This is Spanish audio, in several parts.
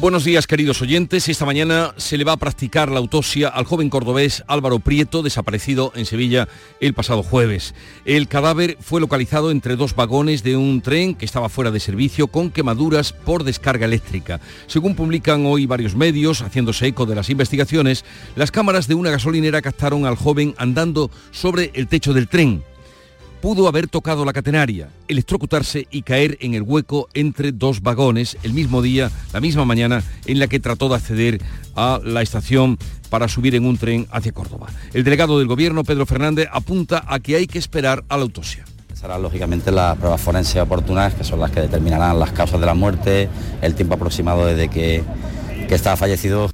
Buenos días queridos oyentes. Esta mañana se le va a practicar la autopsia al joven cordobés Álvaro Prieto, desaparecido en Sevilla el pasado jueves. El cadáver fue localizado entre dos vagones de un tren que estaba fuera de servicio con quemaduras por descarga eléctrica. Según publican hoy varios medios, haciéndose eco de las investigaciones, las cámaras de una gasolinera captaron al joven andando sobre el techo del tren pudo haber tocado la catenaria, electrocutarse y caer en el hueco entre dos vagones el mismo día, la misma mañana, en la que trató de acceder a la estación para subir en un tren hacia Córdoba. El delegado del gobierno, Pedro Fernández, apunta a que hay que esperar a la autopsia. Serán lógicamente las pruebas forenses oportunas, que son las que determinarán las causas de la muerte, el tiempo aproximado desde que, que estaba fallecido.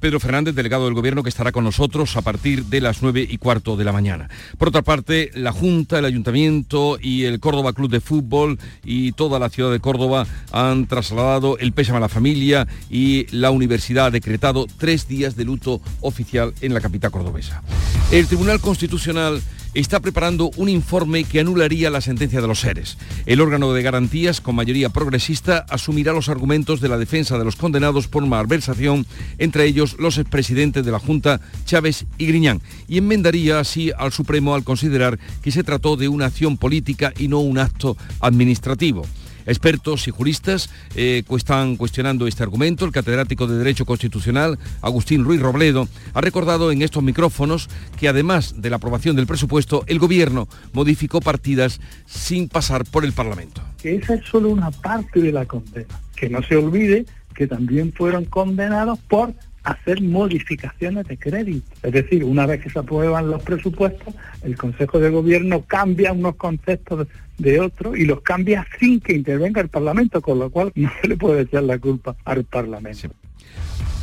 Pedro Fernández, delegado del Gobierno, que estará con nosotros a partir de las nueve y cuarto de la mañana. Por otra parte, la Junta, el Ayuntamiento y el Córdoba Club de Fútbol y toda la ciudad de Córdoba han trasladado el pésame a la familia y la universidad ha decretado tres días de luto oficial en la capital cordobesa. El Tribunal Constitucional está preparando un informe que anularía la sentencia de los seres. El órgano de garantías, con mayoría progresista, asumirá los argumentos de la defensa de los condenados por malversación, entre ellos los expresidentes de la Junta, Chávez y Griñán, y enmendaría así al Supremo al considerar que se trató de una acción política y no un acto administrativo. Expertos y juristas eh, están cuestionando este argumento. El catedrático de Derecho Constitucional, Agustín Ruiz Robledo, ha recordado en estos micrófonos que además de la aprobación del presupuesto, el Gobierno modificó partidas sin pasar por el Parlamento. Que esa es solo una parte de la condena. Que no se olvide que también fueron condenados por hacer modificaciones de crédito. Es decir, una vez que se aprueban los presupuestos, el Consejo de Gobierno cambia unos conceptos de otros y los cambia sin que intervenga el Parlamento, con lo cual no se le puede echar la culpa al Parlamento.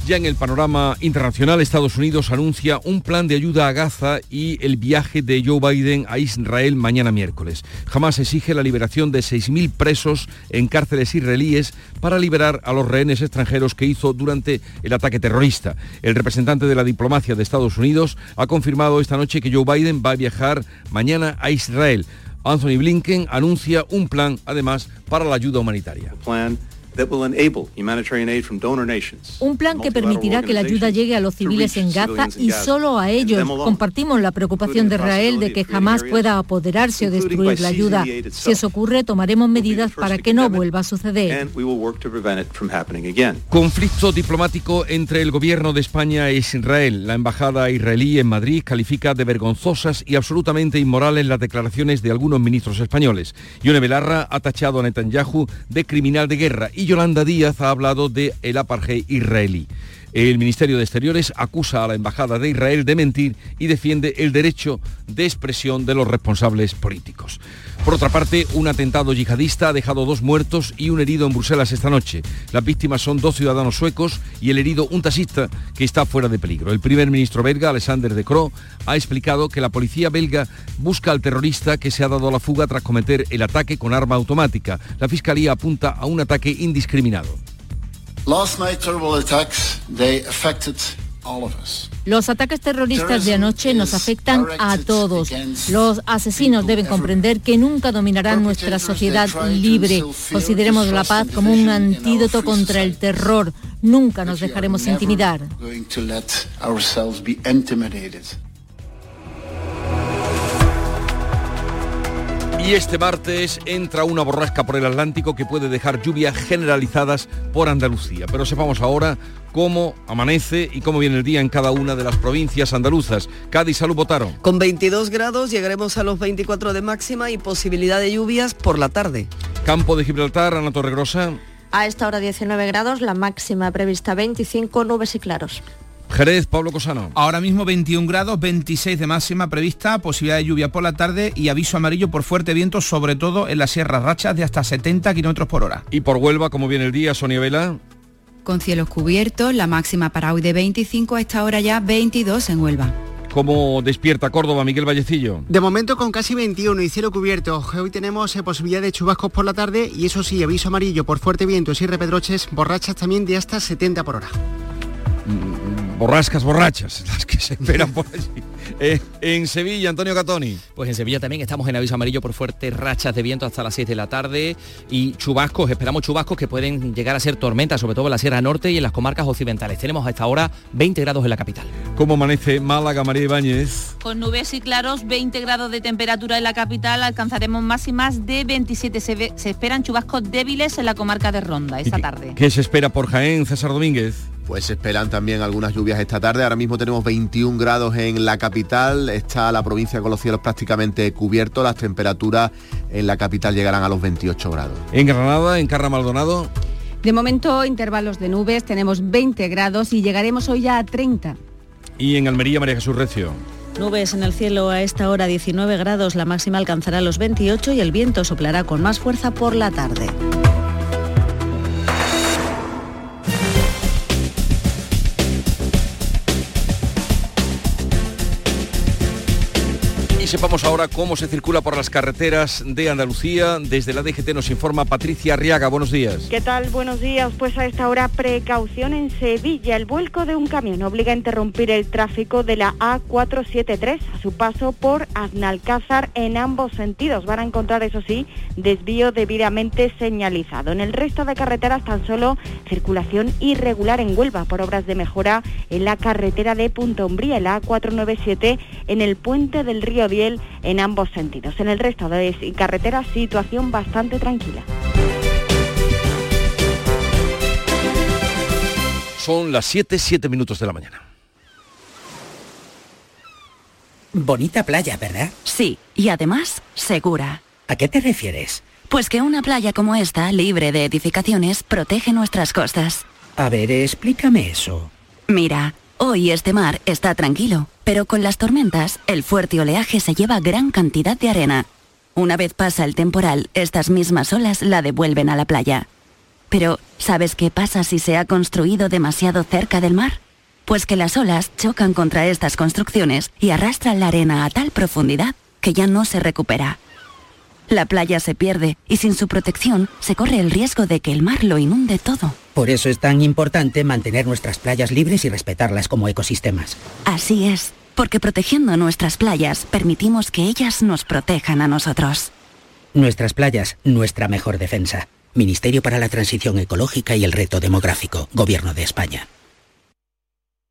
Ya en el panorama internacional, Estados Unidos anuncia un plan de ayuda a Gaza y el viaje de Joe Biden a Israel mañana miércoles. Jamás exige la liberación de 6.000 presos en cárceles israelíes para liberar a los rehenes extranjeros que hizo durante el ataque terrorista. El representante de la diplomacia de Estados Unidos ha confirmado esta noche que Joe Biden va a viajar mañana a Israel. Anthony Blinken anuncia un plan, además, para la ayuda humanitaria. Un plan que permitirá que la ayuda llegue a los civiles en Gaza y solo a ellos. Compartimos la preocupación de Israel de que jamás pueda apoderarse o destruir la ayuda. Si eso ocurre, tomaremos medidas para que no vuelva a suceder. Conflicto diplomático entre el gobierno de España e Israel. La embajada israelí en Madrid califica de vergonzosas y absolutamente inmorales las declaraciones de algunos ministros españoles. Yone Belarra ha tachado a Netanyahu de criminal de guerra y Yolanda Díaz ha hablado de el apartheid israelí. El Ministerio de Exteriores acusa a la Embajada de Israel de mentir y defiende el derecho de expresión de los responsables políticos. Por otra parte, un atentado yihadista ha dejado dos muertos y un herido en Bruselas esta noche. Las víctimas son dos ciudadanos suecos y el herido un taxista que está fuera de peligro. El primer ministro belga, Alexander De Croo, ha explicado que la policía belga busca al terrorista que se ha dado a la fuga tras cometer el ataque con arma automática. La fiscalía apunta a un ataque indiscriminado. Los ataques terroristas de anoche nos afectan a todos. Los asesinos deben comprender que nunca dominarán nuestra sociedad libre. Consideremos la paz como un antídoto contra el terror. Nunca nos dejaremos intimidar. Y este martes entra una borrasca por el Atlántico que puede dejar lluvias generalizadas por Andalucía. Pero sepamos ahora cómo amanece y cómo viene el día en cada una de las provincias andaluzas. Cádiz, salud, votaron. Con 22 grados llegaremos a los 24 de máxima y posibilidad de lluvias por la tarde. Campo de Gibraltar, Ana Torregrosa. A esta hora 19 grados, la máxima prevista 25, nubes y claros. Jerez, Pablo Cosano. Ahora mismo 21 grados, 26 de máxima prevista, posibilidad de lluvia por la tarde y aviso amarillo por fuerte viento, sobre todo en las sierras rachas de hasta 70 kilómetros por hora. Y por Huelva, ¿cómo viene el día, Sonia Vela? Con cielos cubiertos, la máxima para hoy de 25, a esta hora ya 22 en Huelva. ¿Cómo despierta Córdoba, Miguel Vallecillo? De momento con casi 21 y cielo cubierto. Hoy tenemos eh, posibilidad de chubascos por la tarde y eso sí, aviso amarillo por fuerte viento y repedroches, borrachas también de hasta 70 por hora. Mm, borrascas borrachas, las que se esperan por allí. Eh, en Sevilla, Antonio Catoni. Pues en Sevilla también estamos en aviso amarillo por fuertes rachas de viento hasta las 6 de la tarde y chubascos, esperamos chubascos que pueden llegar a ser tormentas, sobre todo en la Sierra Norte y en las comarcas occidentales. Tenemos a esta hora 20 grados en la capital. ¿Cómo amanece Málaga, María Ibáñez? Con nubes y claros, 20 grados de temperatura en la capital, alcanzaremos máximas de 27. Se, se esperan chubascos débiles en la comarca de Ronda esta tarde. ¿Qué se espera por Jaén, César Domínguez? Pues se esperan también algunas lluvias esta tarde. Ahora mismo tenemos 21 grados en la capital. Está la provincia con los cielos prácticamente cubiertos. Las temperaturas en la capital llegarán a los 28 grados. En Granada, en Carra Maldonado. De momento, intervalos de nubes. Tenemos 20 grados y llegaremos hoy ya a 30. Y en Almería, María Jesús Recio. Nubes en el cielo a esta hora 19 grados, la máxima alcanzará los 28 y el viento soplará con más fuerza por la tarde. Sepamos ahora cómo se circula por las carreteras de Andalucía. Desde la DGT nos informa Patricia Arriaga. Buenos días. ¿Qué tal? Buenos días. Pues a esta hora precaución en Sevilla. El vuelco de un camión obliga a interrumpir el tráfico de la A473 a su paso por Aznalcázar en ambos sentidos. Van a encontrar, eso sí, desvío debidamente señalizado. En el resto de carreteras tan solo circulación irregular en Huelva por obras de mejora en la carretera de Punta Umbría, la A497 en el puente del río en ambos sentidos. En el resto de carreteras, situación bastante tranquila. Son las 7, 7 minutos de la mañana. Bonita playa, ¿verdad? Sí, y además segura. ¿A qué te refieres? Pues que una playa como esta, libre de edificaciones, protege nuestras costas. A ver, explícame eso. Mira, Hoy este mar está tranquilo, pero con las tormentas, el fuerte oleaje se lleva gran cantidad de arena. Una vez pasa el temporal, estas mismas olas la devuelven a la playa. Pero, ¿sabes qué pasa si se ha construido demasiado cerca del mar? Pues que las olas chocan contra estas construcciones y arrastran la arena a tal profundidad que ya no se recupera. La playa se pierde y sin su protección se corre el riesgo de que el mar lo inunde todo. Por eso es tan importante mantener nuestras playas libres y respetarlas como ecosistemas. Así es, porque protegiendo nuestras playas permitimos que ellas nos protejan a nosotros. Nuestras playas, nuestra mejor defensa. Ministerio para la Transición Ecológica y el Reto Demográfico, Gobierno de España.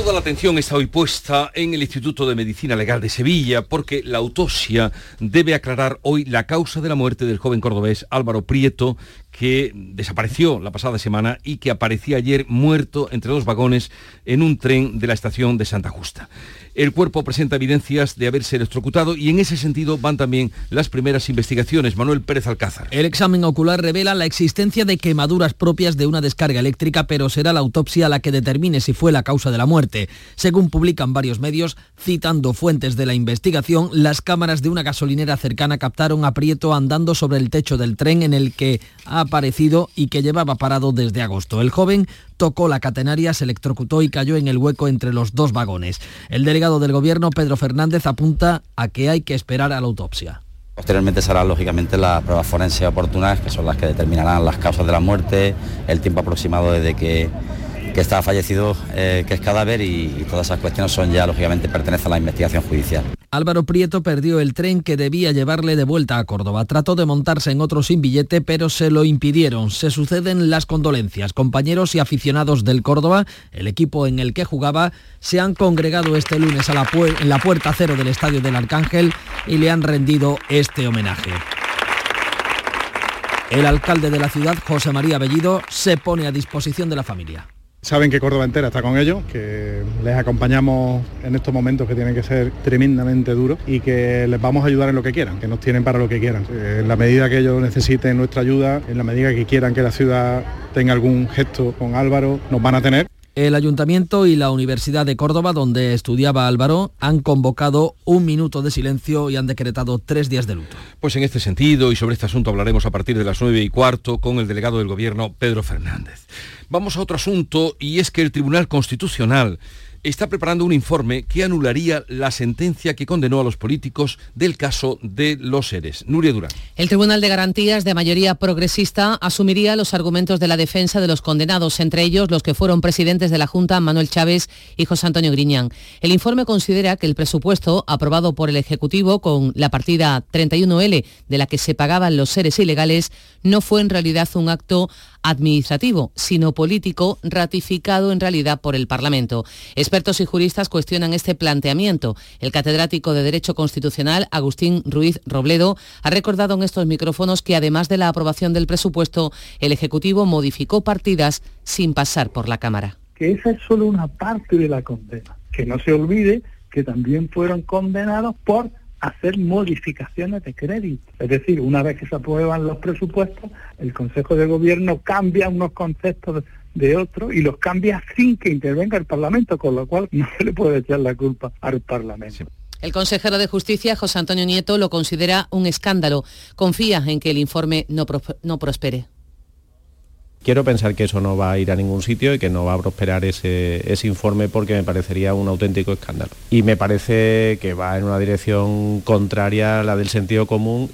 Toda la atención está hoy puesta en el Instituto de Medicina Legal de Sevilla porque la autopsia debe aclarar hoy la causa de la muerte del joven cordobés Álvaro Prieto, que desapareció la pasada semana y que aparecía ayer muerto entre dos vagones en un tren de la estación de Santa Justa. El cuerpo presenta evidencias de haberse electrocutado y en ese sentido van también las primeras investigaciones. Manuel Pérez Alcázar. El examen ocular revela la existencia de quemaduras propias de una descarga eléctrica, pero será la autopsia la que determine si fue la causa de la muerte. Según publican varios medios, citando fuentes de la investigación, las cámaras de una gasolinera cercana captaron a Prieto andando sobre el techo del tren en el que ha aparecido y que llevaba parado desde agosto. El joven tocó la catenaria, se electrocutó y cayó en el hueco entre los dos vagones. El delegado del gobierno, Pedro Fernández, apunta a que hay que esperar a la autopsia. Posteriormente serán lógicamente las pruebas forenses oportunas, que son las que determinarán las causas de la muerte, el tiempo aproximado desde que que está fallecido, eh, que es cadáver y, todas esas cuestiones son ya, lógicamente, pertenecen a la investigación judicial. Álvaro Prieto perdió el tren que debía llevarle de vuelta a Córdoba. Trató de montarse en otro sin billete, pero se lo impidieron. Se suceden las condolencias. Compañeros y aficionados del Córdoba, el equipo en el que jugaba, se han congregado este lunes en la puerta cero del Estadio del Arcángel y le han rendido este homenaje. El alcalde de la ciudad, José María Bellido, se pone a disposición de la familia. Saben que Córdoba entera está con ellos, que les acompañamos en estos momentos que tienen que ser tremendamente duros y que les vamos a ayudar en lo que quieran, que nos tienen para lo que quieran. En la medida que ellos necesiten nuestra ayuda, en la medida que quieran que la ciudad tenga algún gesto con Álvaro, nos van a tener. El Ayuntamiento y la Universidad de Córdoba, donde estudiaba Álvaro, han convocado un minuto de silencio y han decretado tres días de luto. Pues en este sentido y sobre este asunto hablaremos a partir de las nueve y cuarto con el delegado del Gobierno, Pedro Fernández. Vamos a otro asunto y es que el Tribunal Constitucional está preparando un informe que anularía la sentencia que condenó a los políticos del caso de los seres. Nuria Durán. El Tribunal de Garantías de mayoría progresista asumiría los argumentos de la defensa de los condenados, entre ellos los que fueron presidentes de la Junta, Manuel Chávez y José Antonio Griñán. El informe considera que el presupuesto aprobado por el Ejecutivo con la partida 31L de la que se pagaban los seres ilegales no fue en realidad un acto administrativo, sino político, ratificado en realidad por el Parlamento. Expertos y juristas cuestionan este planteamiento. El catedrático de Derecho Constitucional, Agustín Ruiz Robledo, ha recordado en estos micrófonos que además de la aprobación del presupuesto, el Ejecutivo modificó partidas sin pasar por la Cámara. Que esa es solo una parte de la condena. Que no se olvide que también fueron condenados por hacer modificaciones de crédito. Es decir, una vez que se aprueban los presupuestos, el Consejo de Gobierno cambia unos conceptos de otros y los cambia sin que intervenga el Parlamento, con lo cual no se le puede echar la culpa al Parlamento. El consejero de Justicia, José Antonio Nieto, lo considera un escándalo. Confía en que el informe no, no prospere. Quiero pensar que eso no va a ir a ningún sitio y que no va a prosperar ese, informe porque me parecería un auténtico escándalo. Y me parece que va en una dirección contraria a la del sentido común.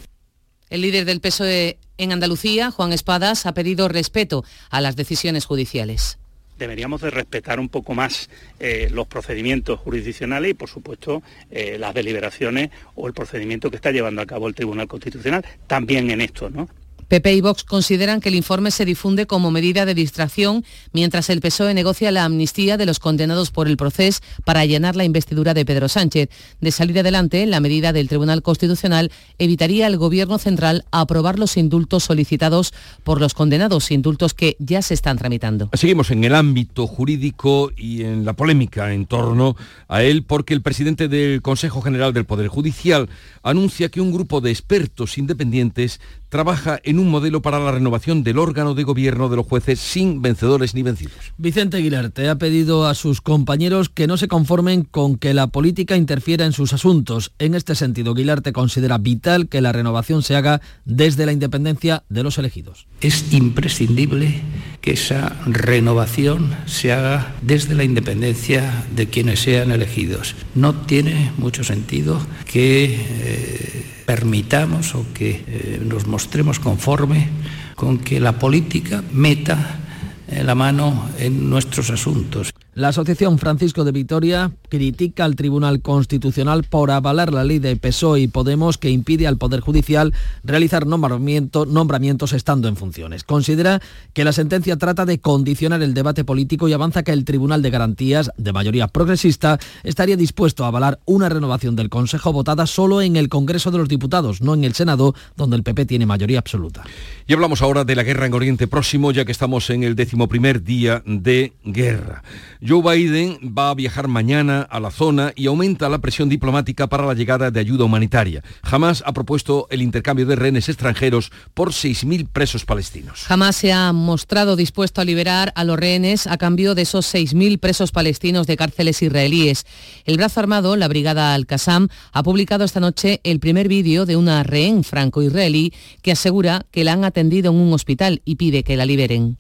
El líder del PSOE en Andalucía, Juan Espadas, ha pedido respeto a las decisiones judiciales deberíamos de respetar un poco más eh, los procedimientos jurisdiccionales y, por supuesto, eh, las deliberaciones o el procedimiento que está llevando a cabo el Tribunal Constitucional también en esto, ¿no? PP y Vox consideran que el informe se difunde como medida de distracción mientras el PSOE negocia la amnistía de los condenados por el proceso para allanar la investidura de Pedro Sánchez. De salir adelante, la medida del Tribunal Constitucional evitaría al Gobierno central aprobar los indultos solicitados por los condenados, indultos que ya se están tramitando. Seguimos en el ámbito jurídico y en la polémica en torno a él porque el presidente del Consejo General del Poder Judicial anuncia que un grupo de expertos independientes trabaja en un modelo para la renovación del órgano de gobierno de los jueces sin vencedores ni vencidos. Vicente Aguilarte ha pedido a sus compañeros que no se conformen con que la política interfiera en sus asuntos. En este sentido, Aguilarte considera vital que la renovación se haga desde la independencia de los elegidos. Es imprescindible que esa renovación se haga desde la independencia de quienes sean elegidos. No tiene mucho sentido que... Eh, permitamos o que eh, nos mostremos conforme con que la política meta eh, la mano en nuestros asuntos. La Asociación Francisco de Vitoria critica al Tribunal Constitucional por avalar la ley de PSOE y Podemos que impide al Poder Judicial realizar nombramientos estando en funciones. Considera que la sentencia trata de condicionar el debate político y avanza que el Tribunal de Garantías, de mayoría progresista, estaría dispuesto a avalar una renovación del Consejo votada solo en el Congreso de los Diputados, no en el Senado, donde el PP tiene mayoría absoluta. Y hablamos ahora de la guerra en Oriente Próximo, ya que estamos en el décimo primer día de guerra. Joe Biden va a viajar mañana a la zona y aumenta la presión diplomática para la llegada de ayuda humanitaria. Jamás ha propuesto el intercambio de rehenes extranjeros por 6.000 presos palestinos. Jamás se ha mostrado dispuesto a liberar a los rehenes a cambio de esos 6.000 presos palestinos de cárceles israelíes. El brazo armado, la brigada Al-Qassam, ha publicado esta noche el primer vídeo de una rehén franco-israelí que asegura que la han atendido en un hospital y pide que la liberen.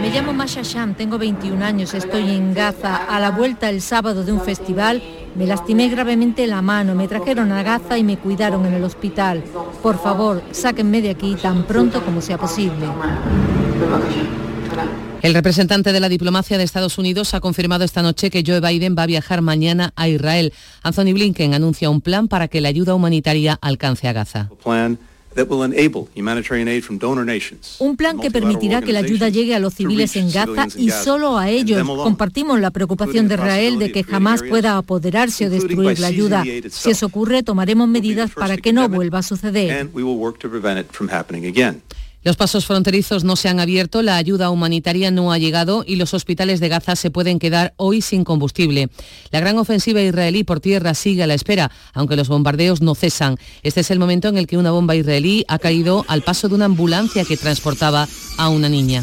Me llamo Masha Sham, tengo 21 años, estoy en Gaza. A la vuelta el sábado de un festival me lastimé gravemente la mano, me trajeron a Gaza y me cuidaron en el hospital. Por favor, sáquenme de aquí tan pronto como sea posible. El representante de la diplomacia de Estados Unidos ha confirmado esta noche que Joe Biden va a viajar mañana a Israel. Anthony Blinken anuncia un plan para que la ayuda humanitaria alcance a Gaza. Un plan que permitirá que la ayuda llegue a los civiles en Gaza y solo a ellos. Compartimos la preocupación de Israel de que jamás pueda apoderarse o destruir la ayuda. Si eso ocurre, tomaremos medidas para que no vuelva a suceder. Los pasos fronterizos no se han abierto, la ayuda humanitaria no ha llegado y los hospitales de Gaza se pueden quedar hoy sin combustible. La gran ofensiva israelí por tierra sigue a la espera, aunque los bombardeos no cesan. Este es el momento en el que una bomba israelí ha caído al paso de una ambulancia que transportaba a una niña.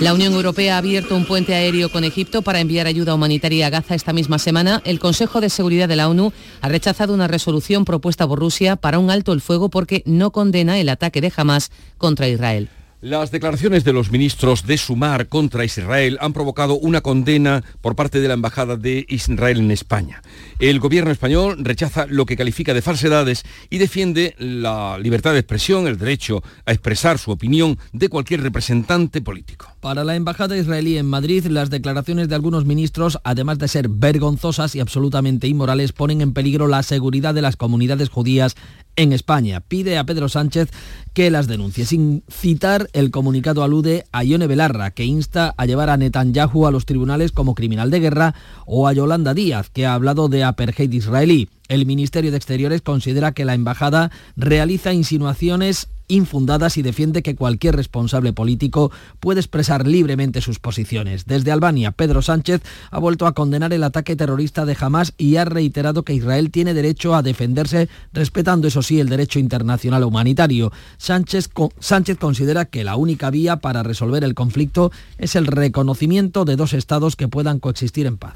La Unión Europea ha abierto un puente aéreo con Egipto para enviar ayuda humanitaria a Gaza esta misma semana. El Consejo de Seguridad de la ONU ha rechazado una resolución propuesta por Rusia para un alto el fuego porque no condena el ataque de Hamas contra Israel. Las declaraciones de los ministros de Sumar contra Israel han provocado una condena por parte de la Embajada de Israel en España. El gobierno español rechaza lo que califica de falsedades y defiende la libertad de expresión, el derecho a expresar su opinión de cualquier representante político. Para la Embajada israelí en Madrid, las declaraciones de algunos ministros, además de ser vergonzosas y absolutamente inmorales, ponen en peligro la seguridad de las comunidades judías en España. Pide a Pedro Sánchez que las denuncie. Sin citar, el comunicado alude a Ione Belarra, que insta a llevar a Netanyahu a los tribunales como criminal de guerra, o a Yolanda Díaz, que ha hablado de apartheid israelí. El Ministerio de Exteriores considera que la embajada realiza insinuaciones infundadas y defiende que cualquier responsable político puede expresar libremente sus posiciones. Desde Albania, Pedro Sánchez ha vuelto a condenar el ataque terrorista de Hamas y ha reiterado que Israel tiene derecho a defenderse, respetando eso sí el derecho internacional humanitario. Sánchez, Sánchez considera que la única vía para resolver el conflicto es el reconocimiento de dos estados que puedan coexistir en paz.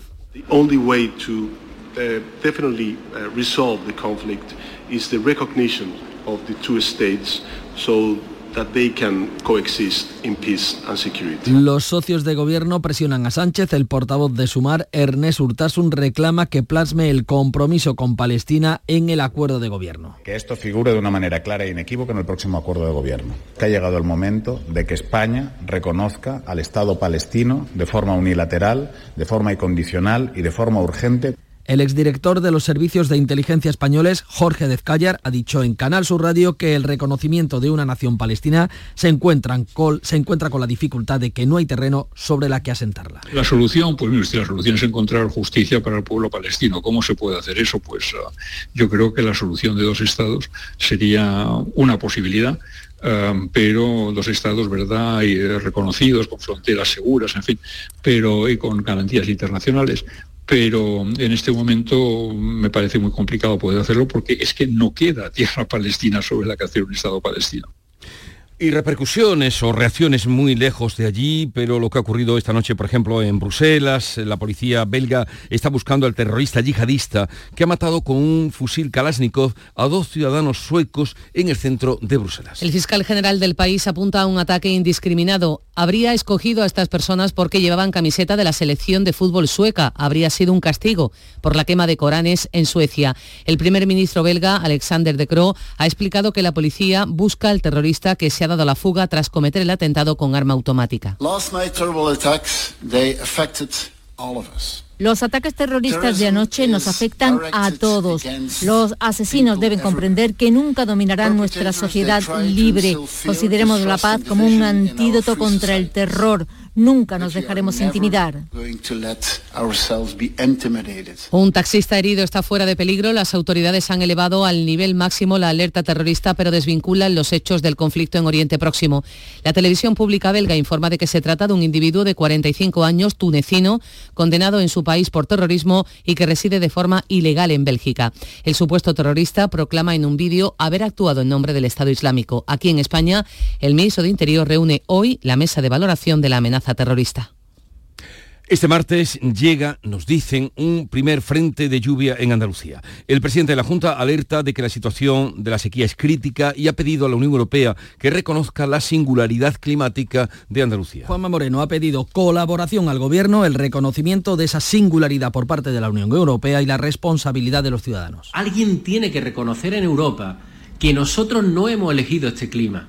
Uh, definitely uh, resolve the conflict is the recognition of the two states so Los socios de gobierno presionan a Sánchez. El portavoz de Sumar, Ernest Urtasun, reclama que plasme el compromiso con Palestina en el acuerdo de gobierno. Que esto figure de una manera clara e inequívoca en el próximo acuerdo de gobierno. Que ha llegado el momento de que España reconozca al Estado palestino de forma unilateral, de forma incondicional y de forma urgente. El exdirector de los servicios de inteligencia españoles, Jorge Dezcayar, ha dicho en Canal Sur Radio que el reconocimiento de una nación palestina se, encuentra con la dificultad de que no hay terreno sobre la que asentarla. La solución, pues mire la solución es encontrar justicia para el pueblo palestino. ¿Cómo se puede hacer eso? Pues ah, yo creo que la solución de dos estados sería una posibilidad. Ah, pero dos estados, ¿verdad?, eh, reconocidos, con fronteras seguras, en fin, pero y con garantías internacionales, pero en este momento me parece muy complicado poder hacerlo porque es que no queda tierra palestina sobre la que hacer un Estado palestino. Y repercusiones o reacciones muy lejos de allí, pero lo que ha ocurrido esta noche, por ejemplo, en Bruselas, la policía belga está buscando al terrorista yihadista que ha matado con un fusil Kalashnikov a dos ciudadanos suecos en el centro de Bruselas. El fiscal general del país apunta a un ataque indiscriminado. Habría escogido a estas personas porque llevaban camiseta de la selección de fútbol sueca. Habría sido un castigo por la quema de Coranes en Suecia. El primer ministro belga, Alexander De Croo, ha explicado que la policía busca al terrorista que se ha dado la fuga tras cometer el atentado con arma automática. Los ataques terroristas de anoche nos afectan a todos. Los asesinos deben comprender que nunca dominarán nuestra sociedad libre. Consideremos la paz como un antídoto contra el terror. Nunca nos dejaremos intimidar. Un taxista herido está fuera de peligro. Las autoridades han elevado al nivel máximo la alerta terrorista, pero desvinculan los hechos del conflicto en Oriente Próximo. La televisión pública belga informa de que se trata de un individuo de 45 años, tunecino, condenado en su país por terrorismo y que reside de forma ilegal en Bélgica. El supuesto terrorista proclama en un vídeo haber actuado en nombre del Estado Islámico. Aquí en España, el ministro de Interior reúne hoy la mesa de valoración de la amenaza terrorista. Este martes llega, nos dicen, un primer frente de lluvia en Andalucía. El presidente de la Junta alerta de que la situación de la sequía es crítica y ha pedido a la Unión Europea que reconozca la singularidad climática de Andalucía. Juanma Moreno ha pedido colaboración al Gobierno, el reconocimiento de esa singularidad por parte de la Unión Europea y la responsabilidad de los ciudadanos. Alguien tiene que reconocer en Europa que nosotros no hemos elegido este clima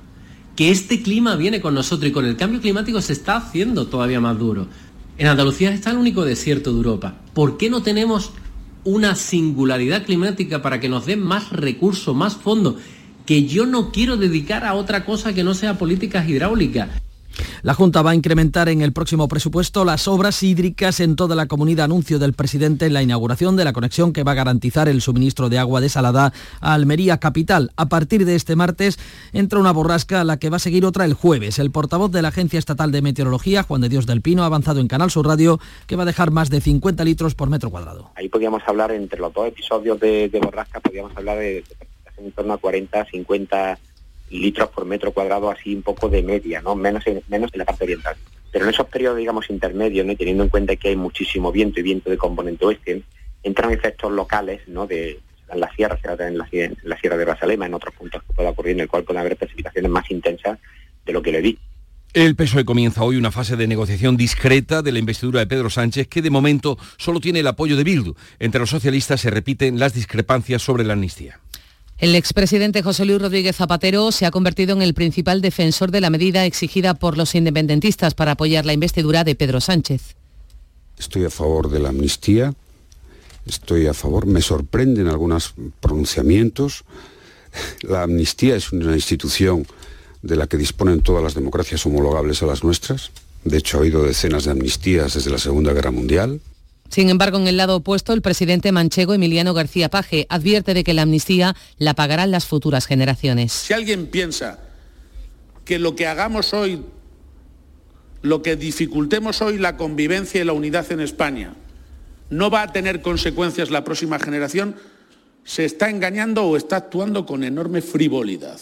que este clima viene con nosotros y con el cambio climático se está haciendo todavía más duro. En Andalucía está el único desierto de Europa. ¿Por qué no tenemos una singularidad climática para que nos den más recursos, más fondos? Que yo no quiero dedicar a otra cosa que no sea políticas hidráulicas. La Junta va a incrementar en el próximo presupuesto las obras hídricas en toda la comunidad. Anuncio del presidente en la inauguración de la conexión que va a garantizar el suministro de agua desalada a Almería Capital. A partir de este martes entra una borrasca a la que va a seguir otra el jueves. El portavoz de la Agencia Estatal de Meteorología, Juan de Dios del Pino, ha avanzado en Canal Sur Radio que va a dejar más de 50 litros por metro cuadrado. Ahí podríamos hablar entre los dos episodios de, borrasca, podríamos hablar de en torno a 40, 50 litros por metro cuadrado, así un poco de media, ¿no? Menos en, menos en la parte oriental. Pero en esos periodos, digamos, intermedios, teniendo en cuenta que hay muchísimo viento y viento de componente oeste, entran efectos locales, ¿no? De, en la sierra, en la, en la sierra de Basalema, en otros puntos que pueda ocurrir, en el cual pueden haber precipitaciones más intensas de lo que le di. El PSOE comienza hoy una fase de negociación discreta de la investidura de Pedro Sánchez que de momento solo tiene el apoyo de Bildu. Entre los socialistas se repiten las discrepancias sobre la amnistía. El expresidente José Luis Rodríguez Zapatero se ha convertido en el principal defensor de la medida exigida por los independentistas para apoyar la investidura de Pedro Sánchez. Estoy a favor de la amnistía, estoy a favor, me sorprenden algunos pronunciamientos. La amnistía es una institución de la que disponen todas las democracias homologables a las nuestras. De hecho, ha habido decenas de amnistías desde la Segunda Guerra Mundial. Sin embargo, en el lado opuesto, el presidente manchego Emiliano García Paje advierte de que la amnistía la pagarán las futuras generaciones. Si alguien piensa que lo que hagamos hoy, lo que dificultemos hoy la convivencia y la unidad en España, no va a tener consecuencias la próxima generación, se está engañando o está actuando con enorme frivolidad.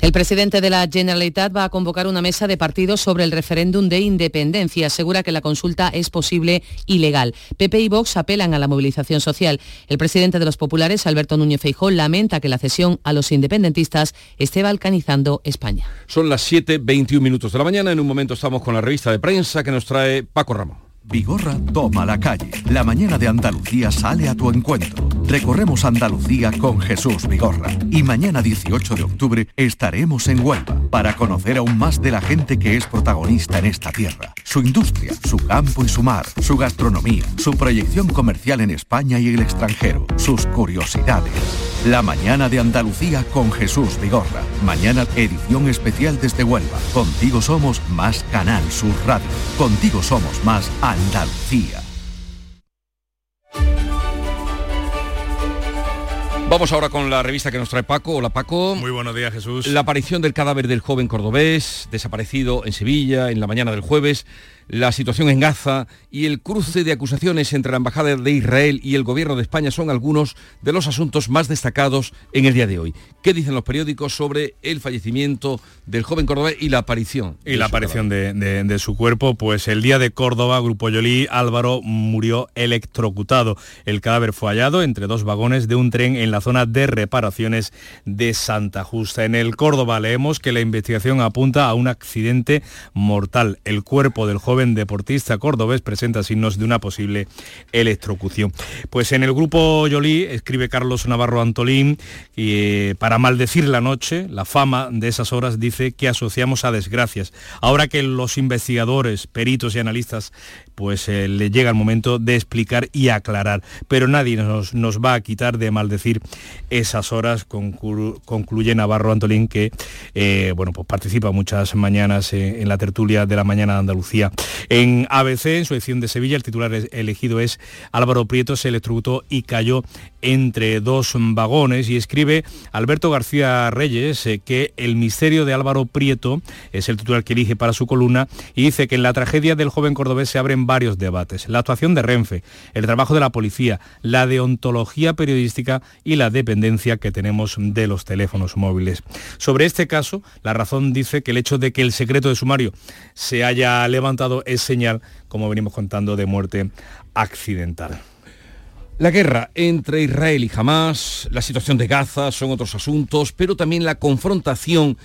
El presidente de la Generalitat va a convocar una mesa de partidos sobre el referéndum de independencia. Asegura que la consulta es posible y legal. PP y Vox apelan a la movilización social. El presidente de los populares, Alberto Núñez Feijó, lamenta que la cesión a los independentistas esté balcanizando España. Son las 7.21 minutos de la mañana. En un momento estamos con la revista de prensa que nos trae Paco Ramón. Vigorra toma la calle. La mañana de Andalucía sale a tu encuentro. Recorremos Andalucía con Jesús Vigorra. Y mañana 18 de octubre estaremos en Huelva para conocer aún más de la gente que es protagonista en esta tierra. Su industria, su campo y su mar, su gastronomía, su proyección comercial en España y el extranjero, sus curiosidades. La mañana de Andalucía con Jesús Vigorra. Mañana edición especial desde Huelva. Contigo somos más Canal Sur Radio. Contigo somos más Andalucía. Vamos ahora con la revista que nos trae Paco. Hola Paco. Muy buenos días Jesús. La aparición del cadáver del joven cordobés, desaparecido en Sevilla en la mañana del jueves, la situación en Gaza y el cruce de acusaciones entre la Embajada de Israel y el Gobierno de España son algunos de los asuntos más destacados en el día de hoy. ¿Qué dicen los periódicos sobre el fallecimiento del joven cordobés y la aparición? Y la aparición de, su cuerpo, pues el día de Córdoba, Grupo Yolí, Álvaro murió electrocutado. El cadáver fue hallado entre dos vagones de un tren en la zona de reparaciones de Santa Justa. En el Córdoba leemos que la investigación apunta a un accidente mortal. El cuerpo del joven deportista cordobés presenta signos de una posible electrocución. Pues en el grupo Yolí escribe Carlos Navarro Antolín y eh, para maldecir la noche, la fama de esas horas dice que asociamos a desgracias. Ahora que los investigadores, peritos y analistas pues eh, le llega el momento de explicar y aclarar. Pero nadie nos, nos va a quitar de maldecir esas horas, concluye Navarro Antolín, que eh, bueno, pues participa muchas mañanas en la tertulia de la mañana de Andalucía. En ABC, en su edición de Sevilla, el titular elegido es Álvaro Prieto se electrocutó y cayó entre dos vagones y escribe Alberto García Reyes eh, que el misterio de Álvaro Prieto es el titular que elige para su columna y dice que en la tragedia del joven cordobés se abren varios debates. La actuación de Renfe, el trabajo de la policía, la deontología periodística y la dependencia que tenemos de los teléfonos móviles. Sobre este caso, la razón dice que el hecho de que el secreto de sumario se haya levantado es señal, como venimos contando, de muerte accidental. La guerra entre Israel y Hamas, la situación de Gaza son otros asuntos, pero también la confrontación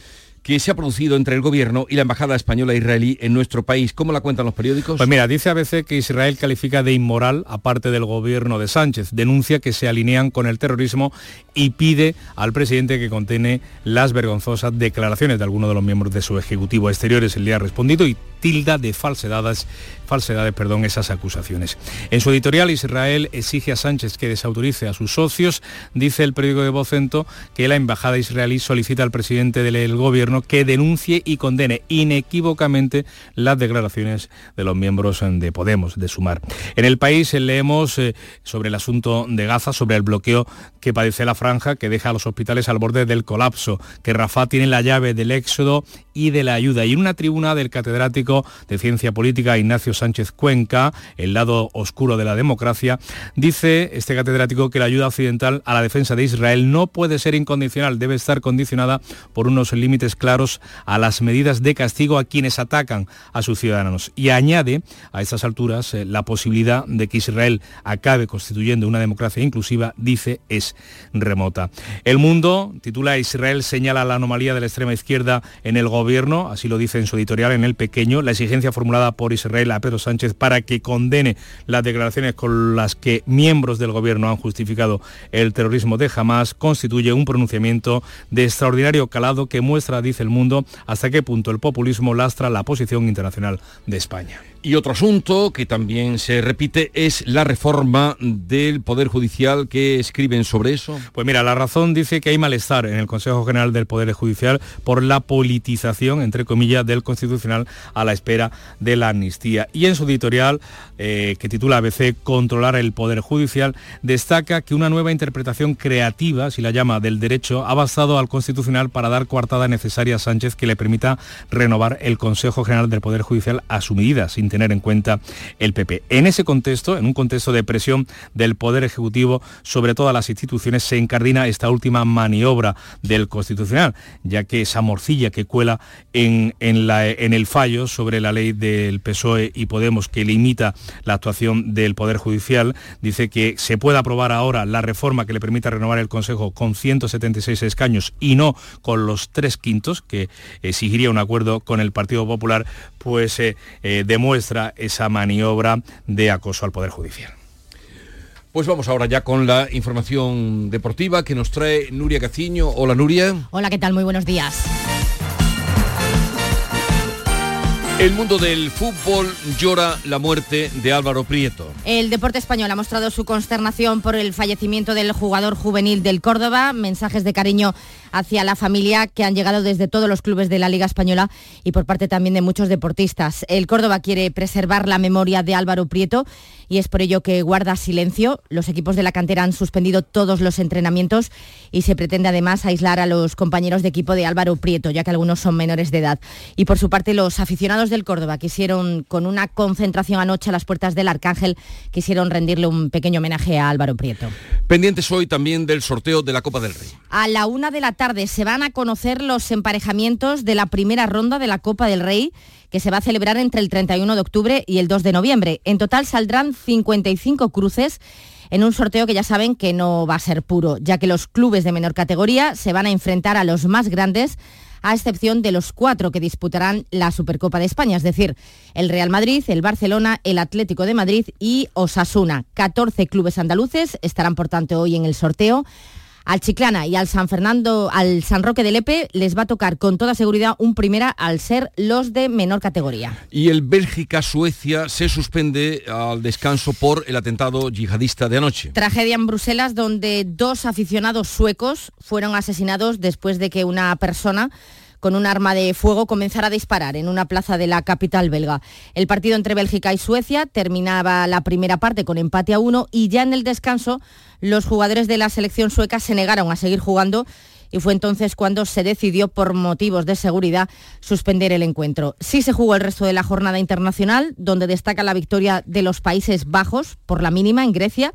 que se ha producido entre el gobierno y la embajada española israelí en nuestro país. ¿Cómo la cuentan los periódicos? Pues mira, dice ABC que Israel califica de inmoral a parte del gobierno de Sánchez, denuncia que se alinean con el terrorismo y pide al presidente que contiene las vergonzosas declaraciones de algunos de los miembros de su ejecutivo exteriores. Día ha respondido y tilda de falsedades falsedades, perdón, esas acusaciones. En su editorial, Israel exige a Sánchez que desautorice a sus socios. Dice el periódico de Vocento que la embajada israelí solicita al presidente del gobierno que denuncie y condene inequívocamente las declaraciones de los miembros de Podemos, de Sumar. En el país leemos eh, sobre el asunto de Gaza, sobre el bloqueo que padece la franja, que deja a los hospitales al borde del colapso, que Rafa tiene la llave del éxodo y de la ayuda. Y en una tribuna del catedrático de Ciencia Política Ignacio Sánchez Cuenca, el lado oscuro de la democracia, dice este catedrático que la ayuda occidental a la defensa de Israel no puede ser incondicional, debe estar condicionada por unos límites claros a las medidas de castigo a quienes atacan a sus ciudadanos. Y añade a estas alturas eh, la posibilidad de que Israel acabe constituyendo una democracia inclusiva, dice, es remota. El mundo, titula Israel, señala la anomalía de la extrema izquierda en el gobierno, así lo dice en su editorial en El Pequeño, la exigencia formulada por Israel a Pedro Sánchez para que condene las declaraciones con las que miembros del gobierno han justificado el terrorismo de Hamas constituye un pronunciamiento de extraordinario calado que muestra, dice el mundo, hasta qué punto el populismo lastra la posición internacional de España. Y otro asunto que también se repite es la reforma del Poder Judicial. ¿Qué escriben sobre eso? Pues mira, la razón dice que hay malestar en el Consejo General del Poder Judicial por la politización, entre comillas, del Constitucional a la espera de la amnistía. Y en su editorial, eh, que titula ABC Controlar el Poder Judicial, destaca que una nueva interpretación creativa, si la llama, del derecho, ha basado al Constitucional para dar coartada necesaria a Sánchez que le permita renovar el Consejo General del Poder Judicial a su medida, tener en cuenta el PP. En ese contexto, en un contexto de presión del Poder Ejecutivo sobre todas las instituciones, se encardina esta última maniobra del Constitucional, ya que esa morcilla que cuela en, en el fallo sobre la ley del PSOE y Podemos que limita la actuación del Poder Judicial, dice que se puede aprobar ahora la reforma que le permita renovar el Consejo con 176 escaños y no con los tres quintos, que exigiría un acuerdo con el Partido Popular, pues eh, eh, demuestra esa maniobra de acoso al Poder Judicial. Pues vamos ahora ya con la información deportiva que nos trae Nuria Caciño. Hola Nuria. Hola, ¿qué tal? Muy buenos días. El mundo del fútbol llora la muerte de Álvaro Prieto. El deporte español ha mostrado su consternación por el fallecimiento del jugador juvenil del Córdoba. Mensajes de cariño hacia la familia que han llegado desde todos los clubes de la Liga Española y por parte también de muchos deportistas. El Córdoba quiere preservar la memoria de Álvaro Prieto y es por ello que guarda silencio. Los equipos de la cantera han suspendido todos los entrenamientos y se pretende además aislar a los compañeros de equipo de Álvaro Prieto, ya que algunos son menores de edad. Y por su parte, los aficionados del Córdoba quisieron, con una concentración anoche a las puertas del Arcángel, quisieron rendirle un pequeño homenaje a Álvaro Prieto. Pendientes hoy también del sorteo de la Copa del Rey. A la una de la tarde se van a conocer los emparejamientos de la primera ronda de la Copa del Rey que se va a celebrar entre el 31 de octubre y el 2 de noviembre. En total saldrán 55 cruces en un sorteo que ya saben que no va a ser puro, ya que los clubes de menor categoría se van a enfrentar a los más grandes a excepción de los cuatro que disputarán la Supercopa de España, es decir, el Real Madrid, el Barcelona, el Atlético de Madrid y Osasuna. 14 clubes andaluces estarán, por tanto, hoy en el sorteo. Al Chiclana y al San Fernando, al San Roque de Lepe, les va a tocar con toda seguridad un primera al ser los de menor categoría. Y el Bélgica-Suecia se suspende al descanso por el atentado yihadista de anoche. Tragedia en Bruselas donde dos aficionados suecos fueron asesinados después de que una persona con un arma de fuego comenzara a disparar en una plaza de la capital belga. El partido entre Bélgica y Suecia terminaba la primera parte con empate a uno y ya en el descanso los jugadores de la selección sueca se negaron a seguir jugando y fue entonces cuando se decidió por motivos de seguridad suspender el encuentro. Sí se jugó el resto de la jornada internacional, donde destaca la victoria de los Países Bajos por la mínima en Grecia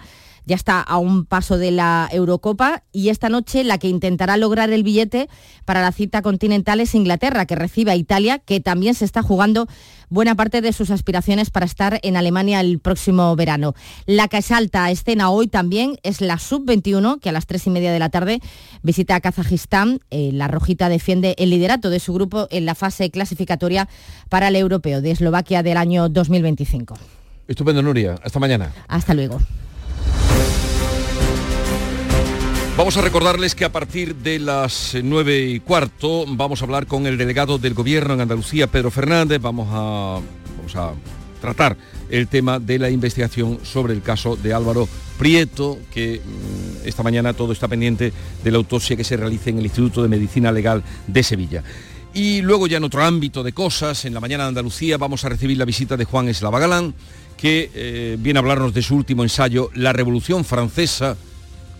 ya está a un paso de la Eurocopa y esta noche la que intentará lograr el billete para la cita continental es Inglaterra, que recibe a Italia, que también se está jugando buena parte de sus aspiraciones para estar en Alemania el próximo verano. La que salta a escena hoy también es la Sub-21, que a las tres y media de la tarde visita a Kazajistán. Eh, la Rojita defiende el liderato de su grupo en la fase clasificatoria para el europeo de Eslovaquia del año 2025. Estupendo, Nuria. Hasta mañana. Hasta luego. Vamos a recordarles que a partir de las nueve y cuarto vamos a hablar con el delegado del gobierno en Andalucía, Pedro Fernández. Vamos a, vamos a tratar el tema de la investigación sobre el caso de Álvaro Prieto, que mm, esta mañana todo está pendiente de la autopsia que se realice en el Instituto de Medicina Legal de Sevilla. Y luego ya en otro ámbito de cosas, en la mañana de Andalucía vamos a recibir la visita de Juan Eslava Galán, que eh, viene a hablarnos de su último ensayo, La Revolución Francesa,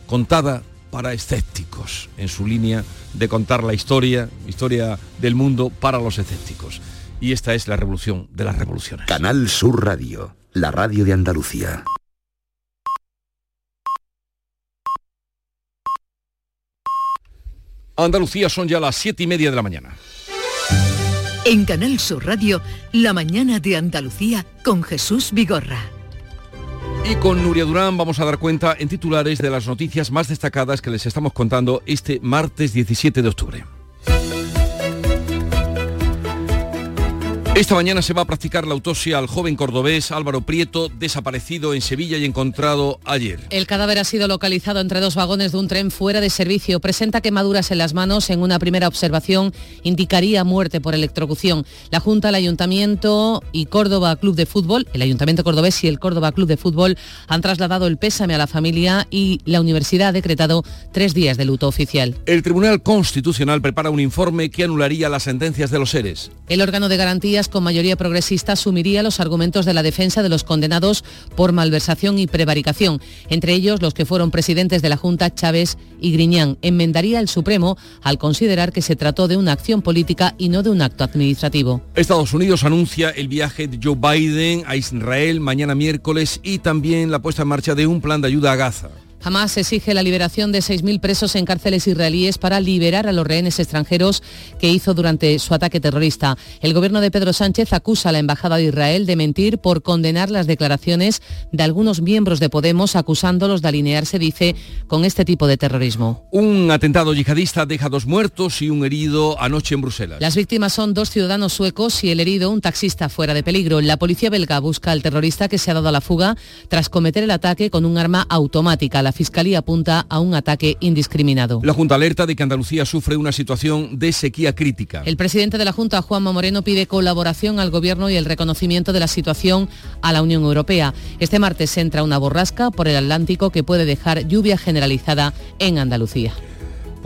contada para escépticos, en su línea de contar la historia, historia del mundo para los escépticos. Y esta es la revolución de las revoluciones. Canal Sur Radio, la radio de Andalucía. Andalucía son ya las siete y media de la mañana. En Canal Sur Radio, la mañana de Andalucía con Jesús Vigorra. Y con Nuria Durán vamos a dar cuenta en titulares de las noticias más destacadas que les estamos contando este martes 17 de octubre. Esta mañana se va a practicar la autopsia al joven cordobés Álvaro Prieto, desaparecido en Sevilla y encontrado ayer. El cadáver ha sido localizado entre dos vagones de un tren fuera de servicio. Presenta quemaduras en las manos. En una primera observación indicaría muerte por electrocución. La Junta, el Ayuntamiento y Córdoba Club de Fútbol, el Ayuntamiento Cordobés y el Córdoba Club de Fútbol han trasladado el pésame a la familia y la universidad ha decretado tres días de luto oficial. El Tribunal Constitucional prepara un informe que anularía las sentencias de los seres. El órgano de garantías con mayoría progresista asumiría los argumentos de la defensa de los condenados por malversación y prevaricación, entre ellos los que fueron presidentes de la Junta Chávez y Griñán. Enmendaría el Supremo al considerar que se trató de una acción política y no de un acto administrativo. Estados Unidos anuncia el viaje de Joe Biden a Israel mañana miércoles y también la puesta en marcha de un plan de ayuda a Gaza. Jamás exige la liberación de 6.000 presos en cárceles israelíes para liberar a los rehenes extranjeros que hizo durante su ataque terrorista. El gobierno de Pedro Sánchez acusa a la Embajada de Israel de mentir por condenar las declaraciones de algunos miembros de Podemos acusándolos de alinearse, dice, con este tipo de terrorismo. Un atentado yihadista deja dos muertos y un herido anoche en Bruselas. Las víctimas son dos ciudadanos suecos y el herido un taxista fuera de peligro. La policía belga busca al terrorista que se ha dado a la fuga tras cometer el ataque con un arma automática la Fiscalía apunta a un ataque indiscriminado. La Junta alerta de que Andalucía sufre una situación de sequía crítica. El presidente de la Junta, Juanma Moreno, pide colaboración al Gobierno y el reconocimiento de la situación a la Unión Europea. Este martes entra una borrasca por el Atlántico que puede dejar lluvia generalizada en Andalucía.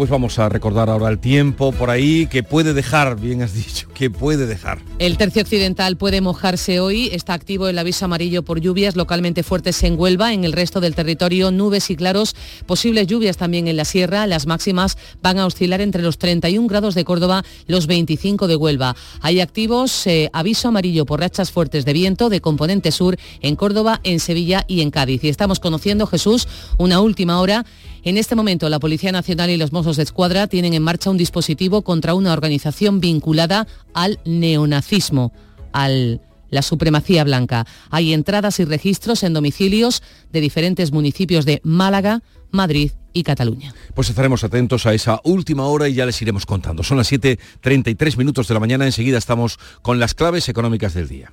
Pues vamos a recordar ahora el tiempo por ahí que puede dejar, bien has dicho, que puede dejar. El tercio occidental puede mojarse hoy, está activo el aviso amarillo por lluvias localmente fuertes en Huelva, en el resto del territorio nubes y claros, posibles lluvias también en la sierra, las máximas van a oscilar entre los 31 grados de Córdoba, los 25 de Huelva. Hay activos eh, aviso amarillo por rachas fuertes de viento de componente sur en Córdoba, en Sevilla y en Cádiz. Y estamos conociendo, Jesús, una última hora en este momento, la Policía Nacional y los Mossos de Escuadra tienen en marcha un dispositivo contra una organización vinculada al neonazismo, al la supremacía blanca. Hay entradas y registros en domicilios de diferentes municipios de Málaga, Madrid y Cataluña. Pues estaremos atentos a esa última hora y ya les iremos contando. Son las 7.33 minutos de la mañana, enseguida estamos con las claves económicas del día.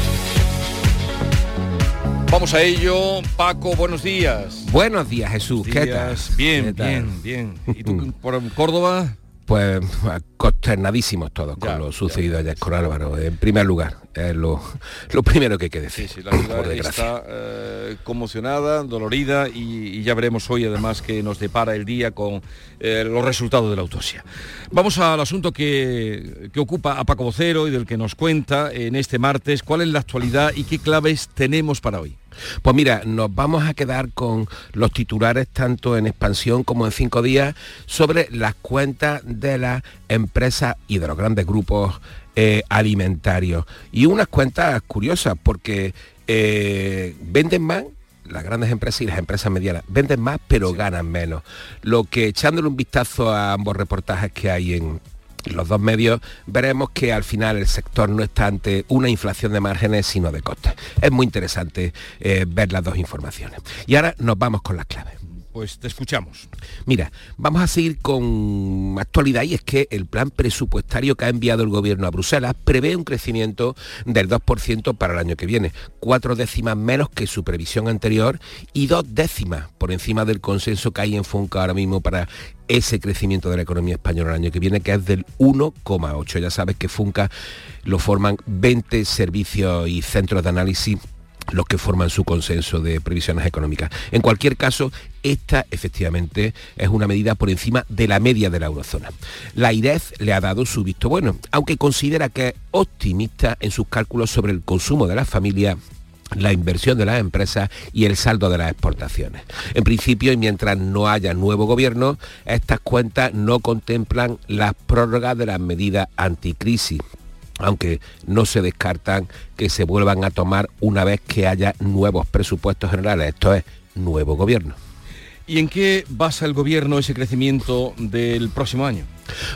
Vamos a ello. Paco, buenos días. Buenos días, Jesús. ¿Qué tal? Bien, ¿Qué tal? bien, bien. ¿Y tú por Córdoba? Pues consternadísimos todos con lo sucedido ayer con Álvaro. En primer lugar, es lo, lo primero que hay que decir. Sí, la ciudad está eh, conmocionada, dolorida y, y, ya veremos hoy además que nos depara el día con eh, los resultados de la autopsia. Vamos al asunto que, que ocupa a Paco Vocero y del que nos cuenta en este martes. ¿Cuál es la actualidad y qué claves tenemos para hoy? Pues mira, nos vamos a quedar con los titulares tanto en expansión como en cinco días sobre las cuentas de las empresas y de los grandes grupos eh, alimentarios. Y unas cuentas curiosas, porque eh, venden más las grandes empresas y las empresas medianas venden más pero ganan menos. Lo que echándole un vistazo a ambos reportajes que hay en, los dos medios, veremos que al final el sector no está ante una inflación de márgenes, sino de costes. Es muy interesante eh, ver las dos informaciones. Y ahora nos vamos con las claves. Pues te escuchamos. Mira, vamos a seguir con actualidad y es que el plan presupuestario que ha enviado el gobierno a Bruselas prevé un crecimiento del 2% para el año que viene, cuatro décimas menos que su previsión anterior y dos décimas por encima del consenso que hay en Funca ahora mismo para ese crecimiento de la economía española el año que viene, que es del 1,8. Ya sabes que Funca lo forman 20 servicios y centros de análisis los que forman su consenso de previsiones económicas. En cualquier caso, esta efectivamente es una medida por encima de la media de la eurozona. La IREF le ha dado su visto bueno, aunque considera que es optimista en sus cálculos sobre el consumo de las familias la inversión de las empresas y el saldo de las exportaciones. En principio, y mientras no haya nuevo gobierno, estas cuentas no contemplan las prórrogas de las medidas anticrisis aunque no se descartan que se vuelvan a tomar una vez que haya nuevos presupuestos generales, esto es, nuevo gobierno. ¿Y en qué basa el gobierno ese crecimiento del próximo año?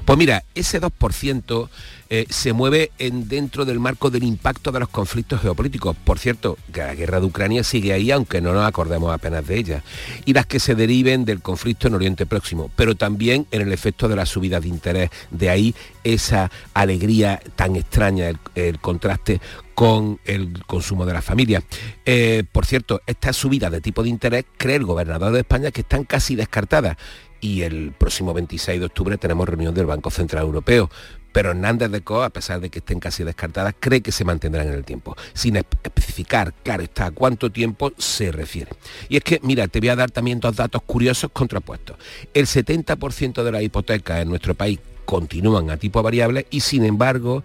Pues mira, ese 2% eh, se mueve en, dentro del marco del impacto de los conflictos geopolíticos. Por cierto, que la guerra de Ucrania sigue ahí, aunque no nos acordemos apenas de ella. Y las que se deriven del conflicto en Oriente Próximo, pero también en el efecto de la subida de interés. De ahí esa alegría tan extraña, el, contraste con el consumo de la familia. Eh, por cierto, esta subida de tipo de interés cree el gobernador de España que están casi descartadas y el próximo 26 de octubre tenemos reunión del Banco Central Europeo pero Hernández de Co, a pesar de que estén casi descartadas, cree que se mantendrán en el tiempo, sin especificar, claro está, a cuánto tiempo se refiere. Y es que, mira, te voy a dar también dos datos curiosos contrapuestos. El 70% de las hipotecas en nuestro país continúan a tipo variable y sin embargo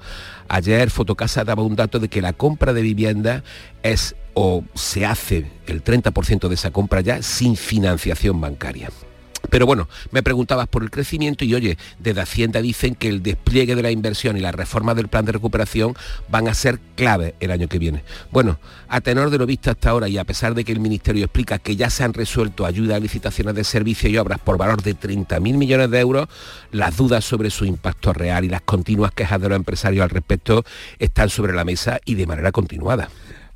ayer Fotocasa daba un dato de que la compra de vivienda es o se hace el 30% de esa compra ya sin financiación bancaria. Pero bueno, me preguntabas por el crecimiento y oye, desde Hacienda dicen que el despliegue de la inversión y la reforma del plan de recuperación van a ser clave el año que viene. Bueno, a tenor de lo visto hasta ahora y a pesar de que el Ministerio explica que ya se han resuelto ayudas a licitaciones de servicios y obras por valor de 30.000 millones de euros, las dudas sobre su impacto real y las continuas quejas de los empresarios al respecto están sobre la mesa y de manera continuada.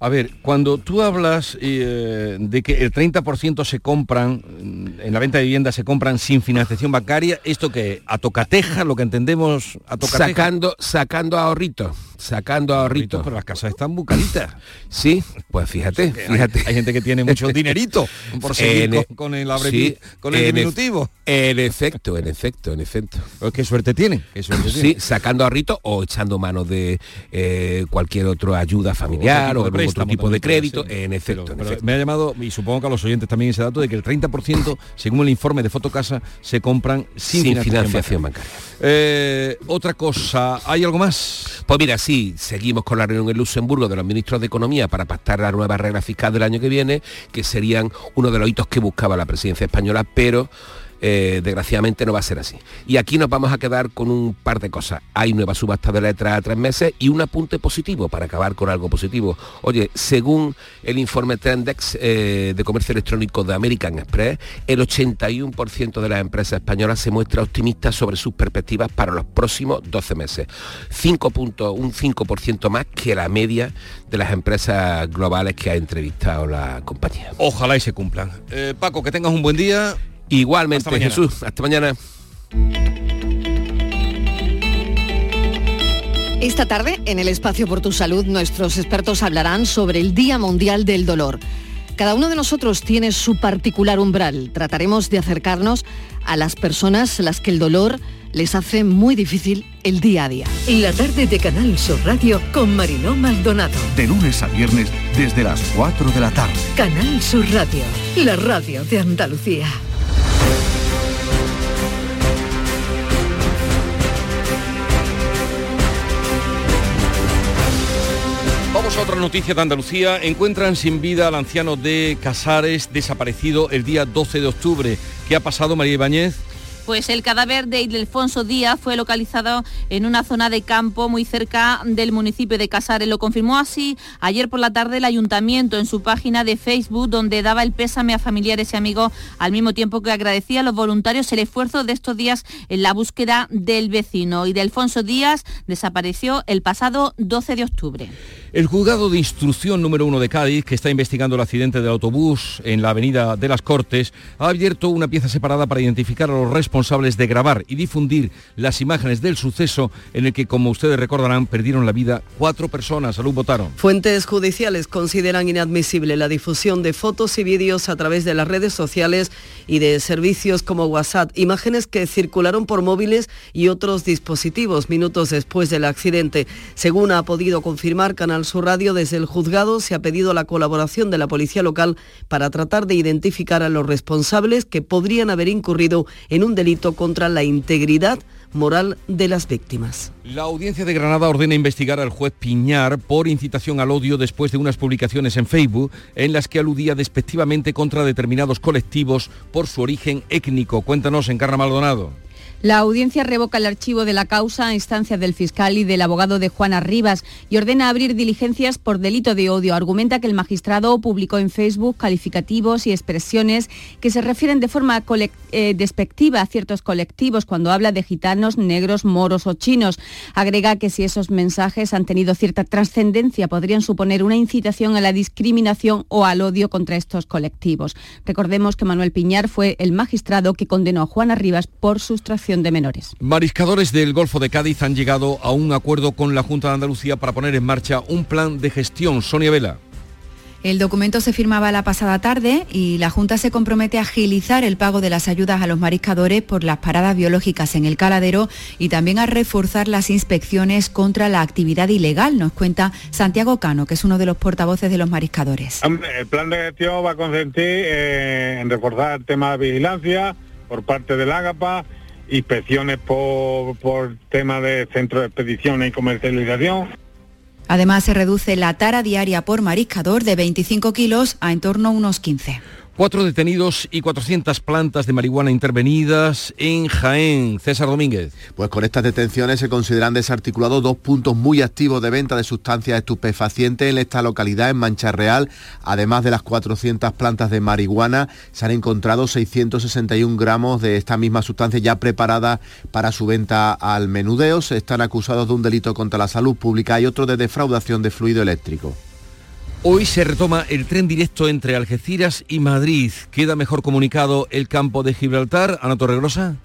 A ver, cuando tú hablas eh, de que el 30% se compran, en la venta de vivienda se compran sin financiación bancaria, ¿esto que ¿A tocateja, lo que entendemos a tocateja? Sacando, sacando ahorritos sacando ahorritos. Pero las casas están bucaditas. Sí, pues fíjate, fíjate. Hay, gente que tiene mucho dinerito por seguir e- con, el, con el diminutivo. En efecto, en efecto, en efecto. Pues qué suerte tienen. sí, sacando ahorritos o echando mano de eh, cualquier otra ayuda familiar o, algún otro tipo de crédito. En efecto, Me ha llamado, y supongo que a los oyentes también ese dato, de que el 30%, según el informe de Fotocasa, se compran sin, financiación, bancaria. Eh, otra cosa, ¿hay algo más? Pues mira, sí, seguimos con la reunión en Luxemburgo de los ministros de Economía para pactar la nueva regla fiscal del año que viene, que serían uno de los hitos que buscaba la presidencia española, pero eh, desgraciadamente no va a ser así. Y aquí nos vamos a quedar con un par de cosas. Hay nueva subasta de letras a tres meses y un apunte positivo para acabar con algo positivo. Oye, según el informe Trendex eh, de comercio electrónico de American Express, el 81% de las empresas españolas se muestra optimista sobre sus perspectivas para los próximos 12 meses. 5 puntos, un 5% más que la media de las empresas globales que ha entrevistado la compañía. Ojalá y se cumplan. Eh, Paco, que tengas un buen día. Igualmente, Jesús. Hasta mañana. Esta tarde, en el espacio por tu salud, nuestros expertos hablarán sobre el Día Mundial del Dolor. Cada uno de nosotros tiene su particular umbral. Trataremos de acercarnos a las personas a las que el dolor les hace muy difícil el día a día. La tarde de Canal Sur Radio con Mariló Maldonado. De lunes a viernes desde las 4 de la tarde. Canal Sur Radio, la radio de Andalucía. Otra noticia de Andalucía. Encuentran sin vida al anciano de Casares, desaparecido el día 12 de octubre. ¿Qué ha pasado, María Ibáñez? Pues el cadáver de Ildefonso Díaz fue localizado en una zona de campo muy cerca del municipio de Casares. Lo confirmó así ayer por la tarde el ayuntamiento en su página de Facebook, donde daba el pésame a familiares y amigos, al mismo tiempo que agradecía a los voluntarios el esfuerzo de estos días en la búsqueda del vecino. Alfonso Díaz desapareció el pasado 12 de octubre. El juzgado de instrucción número uno de Cádiz, que está investigando el accidente del autobús en la avenida de las Cortes, ha abierto una pieza separada para identificar a los responsables de grabar y difundir las imágenes del suceso en el que, como ustedes recordarán, perdieron la vida cuatro personas. Salud votaron. Fuentes judiciales consideran inadmisible la difusión de fotos y vídeos a través de las redes sociales y de servicios como WhatsApp, imágenes que circularon por móviles y otros dispositivos minutos después del accidente. Según ha podido confirmar Canal su Radio, desde el juzgado se ha pedido la colaboración de la policía local para tratar de identificar a los responsables que podrían haber incurrido en un delito contra la integridad moral de las víctimas. La audiencia de Granada ordena investigar al juez Piñar por incitación al odio después de unas publicaciones en Facebook en las que aludía despectivamente contra determinados colectivos por su origen étnico. Cuéntanos, Encarna Maldonado. La audiencia revoca el archivo de la causa a instancia del fiscal y del abogado de Juana Rivas y ordena abrir diligencias por delito de odio. Argumenta que el magistrado publicó en Facebook calificativos y expresiones que se refieren de forma eh, despectiva a ciertos colectivos cuando habla de gitanos, negros, moros o chinos. Agrega que si esos mensajes han tenido cierta trascendencia podrían suponer una incitación a la discriminación o al odio contra estos colectivos. Recordemos que Manuel Piñar fue el magistrado que condenó a Juana Rivas por sustracción de menores. Mariscadores del Golfo de Cádiz han llegado a un acuerdo con la Junta de Andalucía para poner en marcha un plan de gestión. Sonia Vela. El documento se firmaba la pasada tarde y la Junta se compromete a agilizar el pago de las ayudas a los mariscadores por las paradas biológicas en el caladero y también a reforzar las inspecciones contra la actividad ilegal, nos cuenta Santiago Cano, que es uno de los portavoces de los mariscadores. El plan de gestión va a consistir eh, en reforzar el tema de vigilancia por parte del AGAPA inspecciones por, por tema de centro de expediciones y comercialización. Además, se reduce la tara diaria por mariscador de 25 kilos a en torno a unos 15. Cuatro detenidos y 400 plantas de marihuana intervenidas en Jaén. César Domínguez. Pues con estas detenciones se consideran desarticulados dos puntos muy activos de venta de sustancias estupefacientes en esta localidad, en Mancha Real. Además de las 400 plantas de marihuana, se han encontrado 661 gramos de esta misma sustancia ya preparada para su venta al menudeo. Se están acusados de un delito contra la salud pública y otro de defraudación de fluido eléctrico. Hoy se retoma el tren directo entre Algeciras y Madrid. ¿Queda mejor comunicado el campo de Gibraltar? Ana Torregrosa.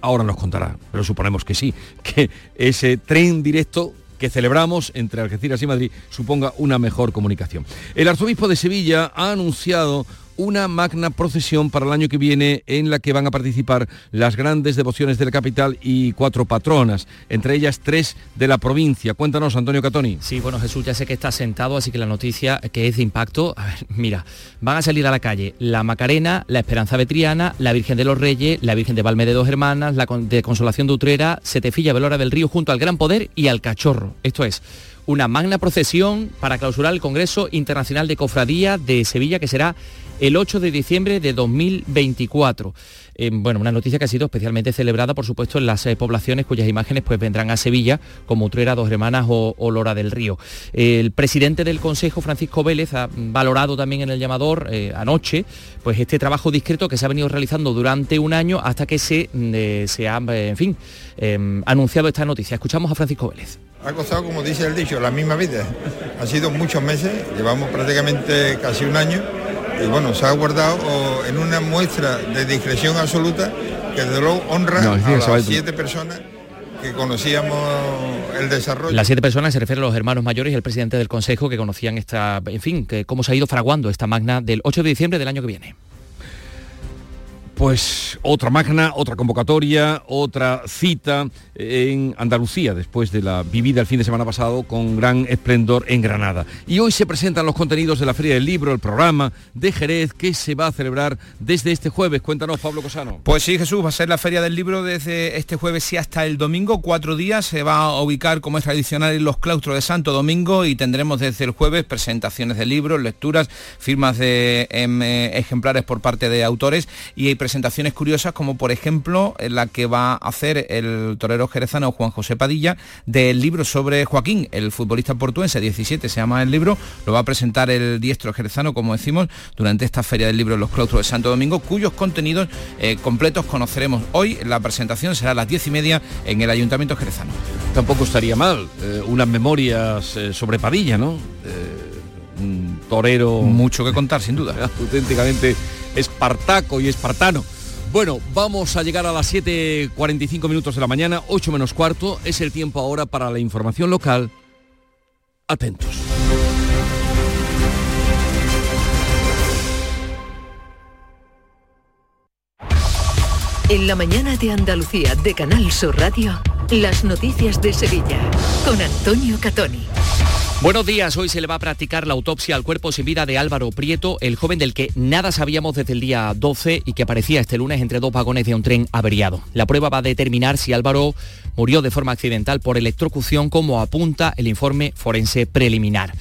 Ahora nos contará, pero suponemos que sí, que ese tren directo que celebramos entre Algeciras y Madrid suponga una mejor comunicación. El arzobispo de Sevilla ha anunciado una magna procesión para el año que viene en la que van a participar las grandes devociones de la capital y cuatro patronas, entre ellas tres de la provincia. Cuéntanos, Antonio Catoni. Sí, bueno, Jesús, ya sé que está sentado, así que la noticia que es de impacto, a ver, mira, van a salir a la calle la Macarena, la Esperanza Vetriana, la Virgen de los Reyes, la Virgen de Valme de Dos Hermanas, la de Consolación de Utrera, Setefilla Velora del Río, junto al Gran Poder y al Cachorro. Esto es una magna procesión para clausurar el Congreso Internacional de Cofradía de Sevilla, que será el 8 de diciembre de 2024. Eh, bueno, una noticia que ha sido especialmente celebrada, por supuesto, en las eh, poblaciones cuyas imágenes pues, vendrán a Sevilla, como Utrera, Dos Hermanas o, Lora del Río. el presidente del Consejo, Francisco Vélez, ha valorado también en el llamador eh, anoche pues, este trabajo discreto que se ha venido realizando durante un año hasta que se, se ha, en fin, anunciado esta noticia. Escuchamos a Francisco Vélez. Ha costado, como dice el dicho, la misma vida. Ha sido muchos meses, llevamos prácticamente casi un año y bueno, se ha guardado en una muestra de discreción absoluta que de luego honra a las siete personas que conocíamos el desarrollo. Las siete personas se refieren a los hermanos mayores y el presidente del Consejo que conocían esta, en fin, que cómo se ha ido fraguando esta magna del 8 de diciembre del año que viene. Pues otra magna, otra convocatoria, otra cita en Andalucía, después de la vivida el fin de semana pasado con gran esplendor en Granada. Y hoy se presentan los contenidos de la Feria del Libro, el programa de Jerez, que se va a celebrar desde este jueves. Cuéntanos, Pablo Cosano. Pues sí, Jesús, va a ser la Feria del Libro desde este jueves y hasta el domingo, cuatro días. Se va a ubicar, como es tradicional, en los claustros de Santo Domingo y tendremos desde el jueves presentaciones de libros, lecturas, firmas de em, eh, ejemplares por parte de autores y hay presentaciones curiosas como por ejemplo la que va a hacer el torero jerezano Juan José Padilla del libro sobre Joaquín, el futbolista portuense, 17 se llama el libro, lo va a presentar el diestro jerezano, como decimos, durante esta feria del libro en los claustros de Santo Domingo, cuyos contenidos eh, completos conoceremos hoy. La presentación será a las diez y media en el Ayuntamiento Jerezano. Tampoco estaría mal eh, unas memorias eh, sobre Padilla, ¿no? un torero... Mucho que contar, sin duda. auténticamente espartaco y espartano. Bueno, vamos a llegar a las 7.45 minutos de la mañana, 8 menos cuarto. Es el tiempo ahora para la información local. Atentos. En la mañana de Andalucía de Canal Sur Radio, las noticias de Sevilla con Antonio Catoni. Buenos días, hoy se le va a practicar la autopsia al cuerpo sin vida de Álvaro Prieto, el joven del que nada sabíamos desde el día 12 y que aparecía este lunes entre dos vagones de un tren averiado. La prueba va a determinar si Álvaro murió de forma accidental por electrocución como apunta el informe forense preliminar.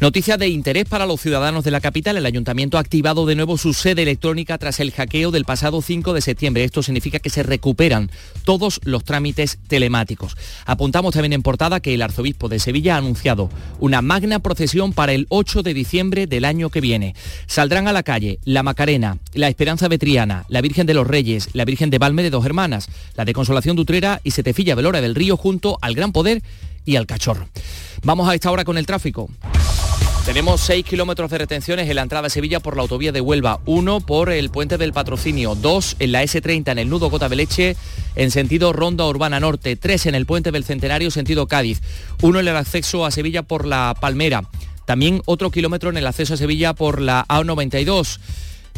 Noticia de interés para los ciudadanos de la capital. El ayuntamiento ha activado de nuevo su sede electrónica tras el hackeo del pasado 5 de septiembre. Esto significa que se recuperan todos los trámites telemáticos. Apuntamos también en portada que el arzobispo de Sevilla ha anunciado una magna procesión para el 8 de diciembre del año que viene. Saldrán a la calle la Macarena, la Esperanza Vetriana, la Virgen de los Reyes, la Virgen de Valme de Dos Hermanas, la de Consolación de Utrera y Setefilla Velora del Río junto al Gran Poder y al Cachorro. Vamos a esta hora con el tráfico. Tenemos 6 kilómetros de retenciones en la entrada a Sevilla por la autovía de Huelva, 1 por el puente del patrocinio, 2 en la S30 en el nudo Gota Leche en sentido Ronda Urbana Norte, 3 en el puente del Centenario sentido Cádiz, 1 en el acceso a Sevilla por la Palmera, también otro kilómetro en el acceso a Sevilla por la A92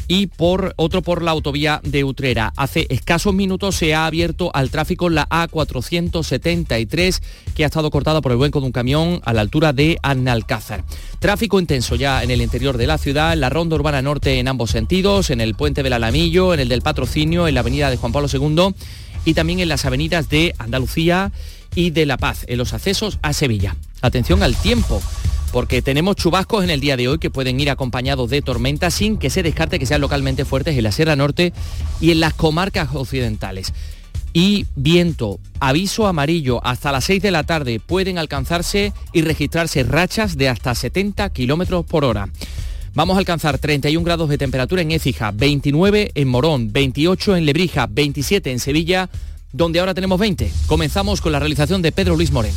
y por otro por la autovía de Utrera. Hace escasos minutos se ha abierto al tráfico la A473 que ha estado cortada por el hueco de un camión a la altura de Annalcázar. Tráfico intenso ya en el interior de la ciudad, la ronda urbana norte en ambos sentidos, en el puente del Alamillo, en el del Patrocinio, en la avenida de Juan Pablo II y también en las avenidas de Andalucía y de La Paz, en los accesos a Sevilla. Atención al tiempo porque tenemos chubascos en el día de hoy que pueden ir acompañados de tormentas sin que se descarte que sean localmente fuertes en la Sierra Norte y en las comarcas occidentales. Y viento, aviso amarillo, hasta las 6 de la tarde pueden alcanzarse y registrarse rachas de hasta 70 kilómetros por hora. Vamos a alcanzar 31 grados de temperatura en Écija, 29 en Morón, 28 en Lebrija, 27 en Sevilla, donde ahora tenemos 20. Comenzamos con la realización de Pedro Luis Moreno.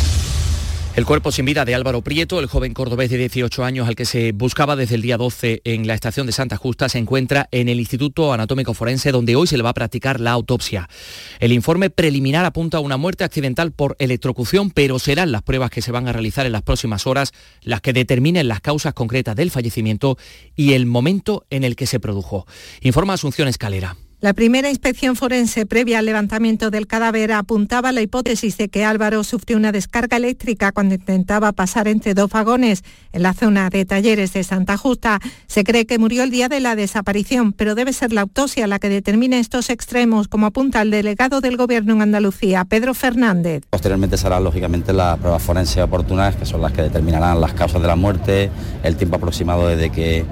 El cuerpo sin vida de Álvaro Prieto, el joven cordobés de 18 años al que se buscaba desde el día 12 en la estación de Santa Justa, se encuentra en el Instituto Anatómico Forense donde hoy se le va a practicar la autopsia. El informe preliminar apunta a una muerte accidental por electrocución, pero serán las pruebas que se van a realizar en las próximas horas las que determinen las causas concretas del fallecimiento y el momento en el que se produjo. Informa Asunción Escalera. La primera inspección forense previa al levantamiento del cadáver apuntaba a la hipótesis de que Álvaro sufrió una descarga eléctrica cuando intentaba pasar entre dos vagones en la zona de talleres de Santa Justa. Se cree que murió el día de la desaparición, pero debe ser la autopsia la que determine estos extremos, como apunta el delegado del Gobierno en Andalucía, Pedro Fernández. Posteriormente serán lógicamente las pruebas forenses oportunas, que son las que determinarán las causas de la muerte, el tiempo aproximado desde que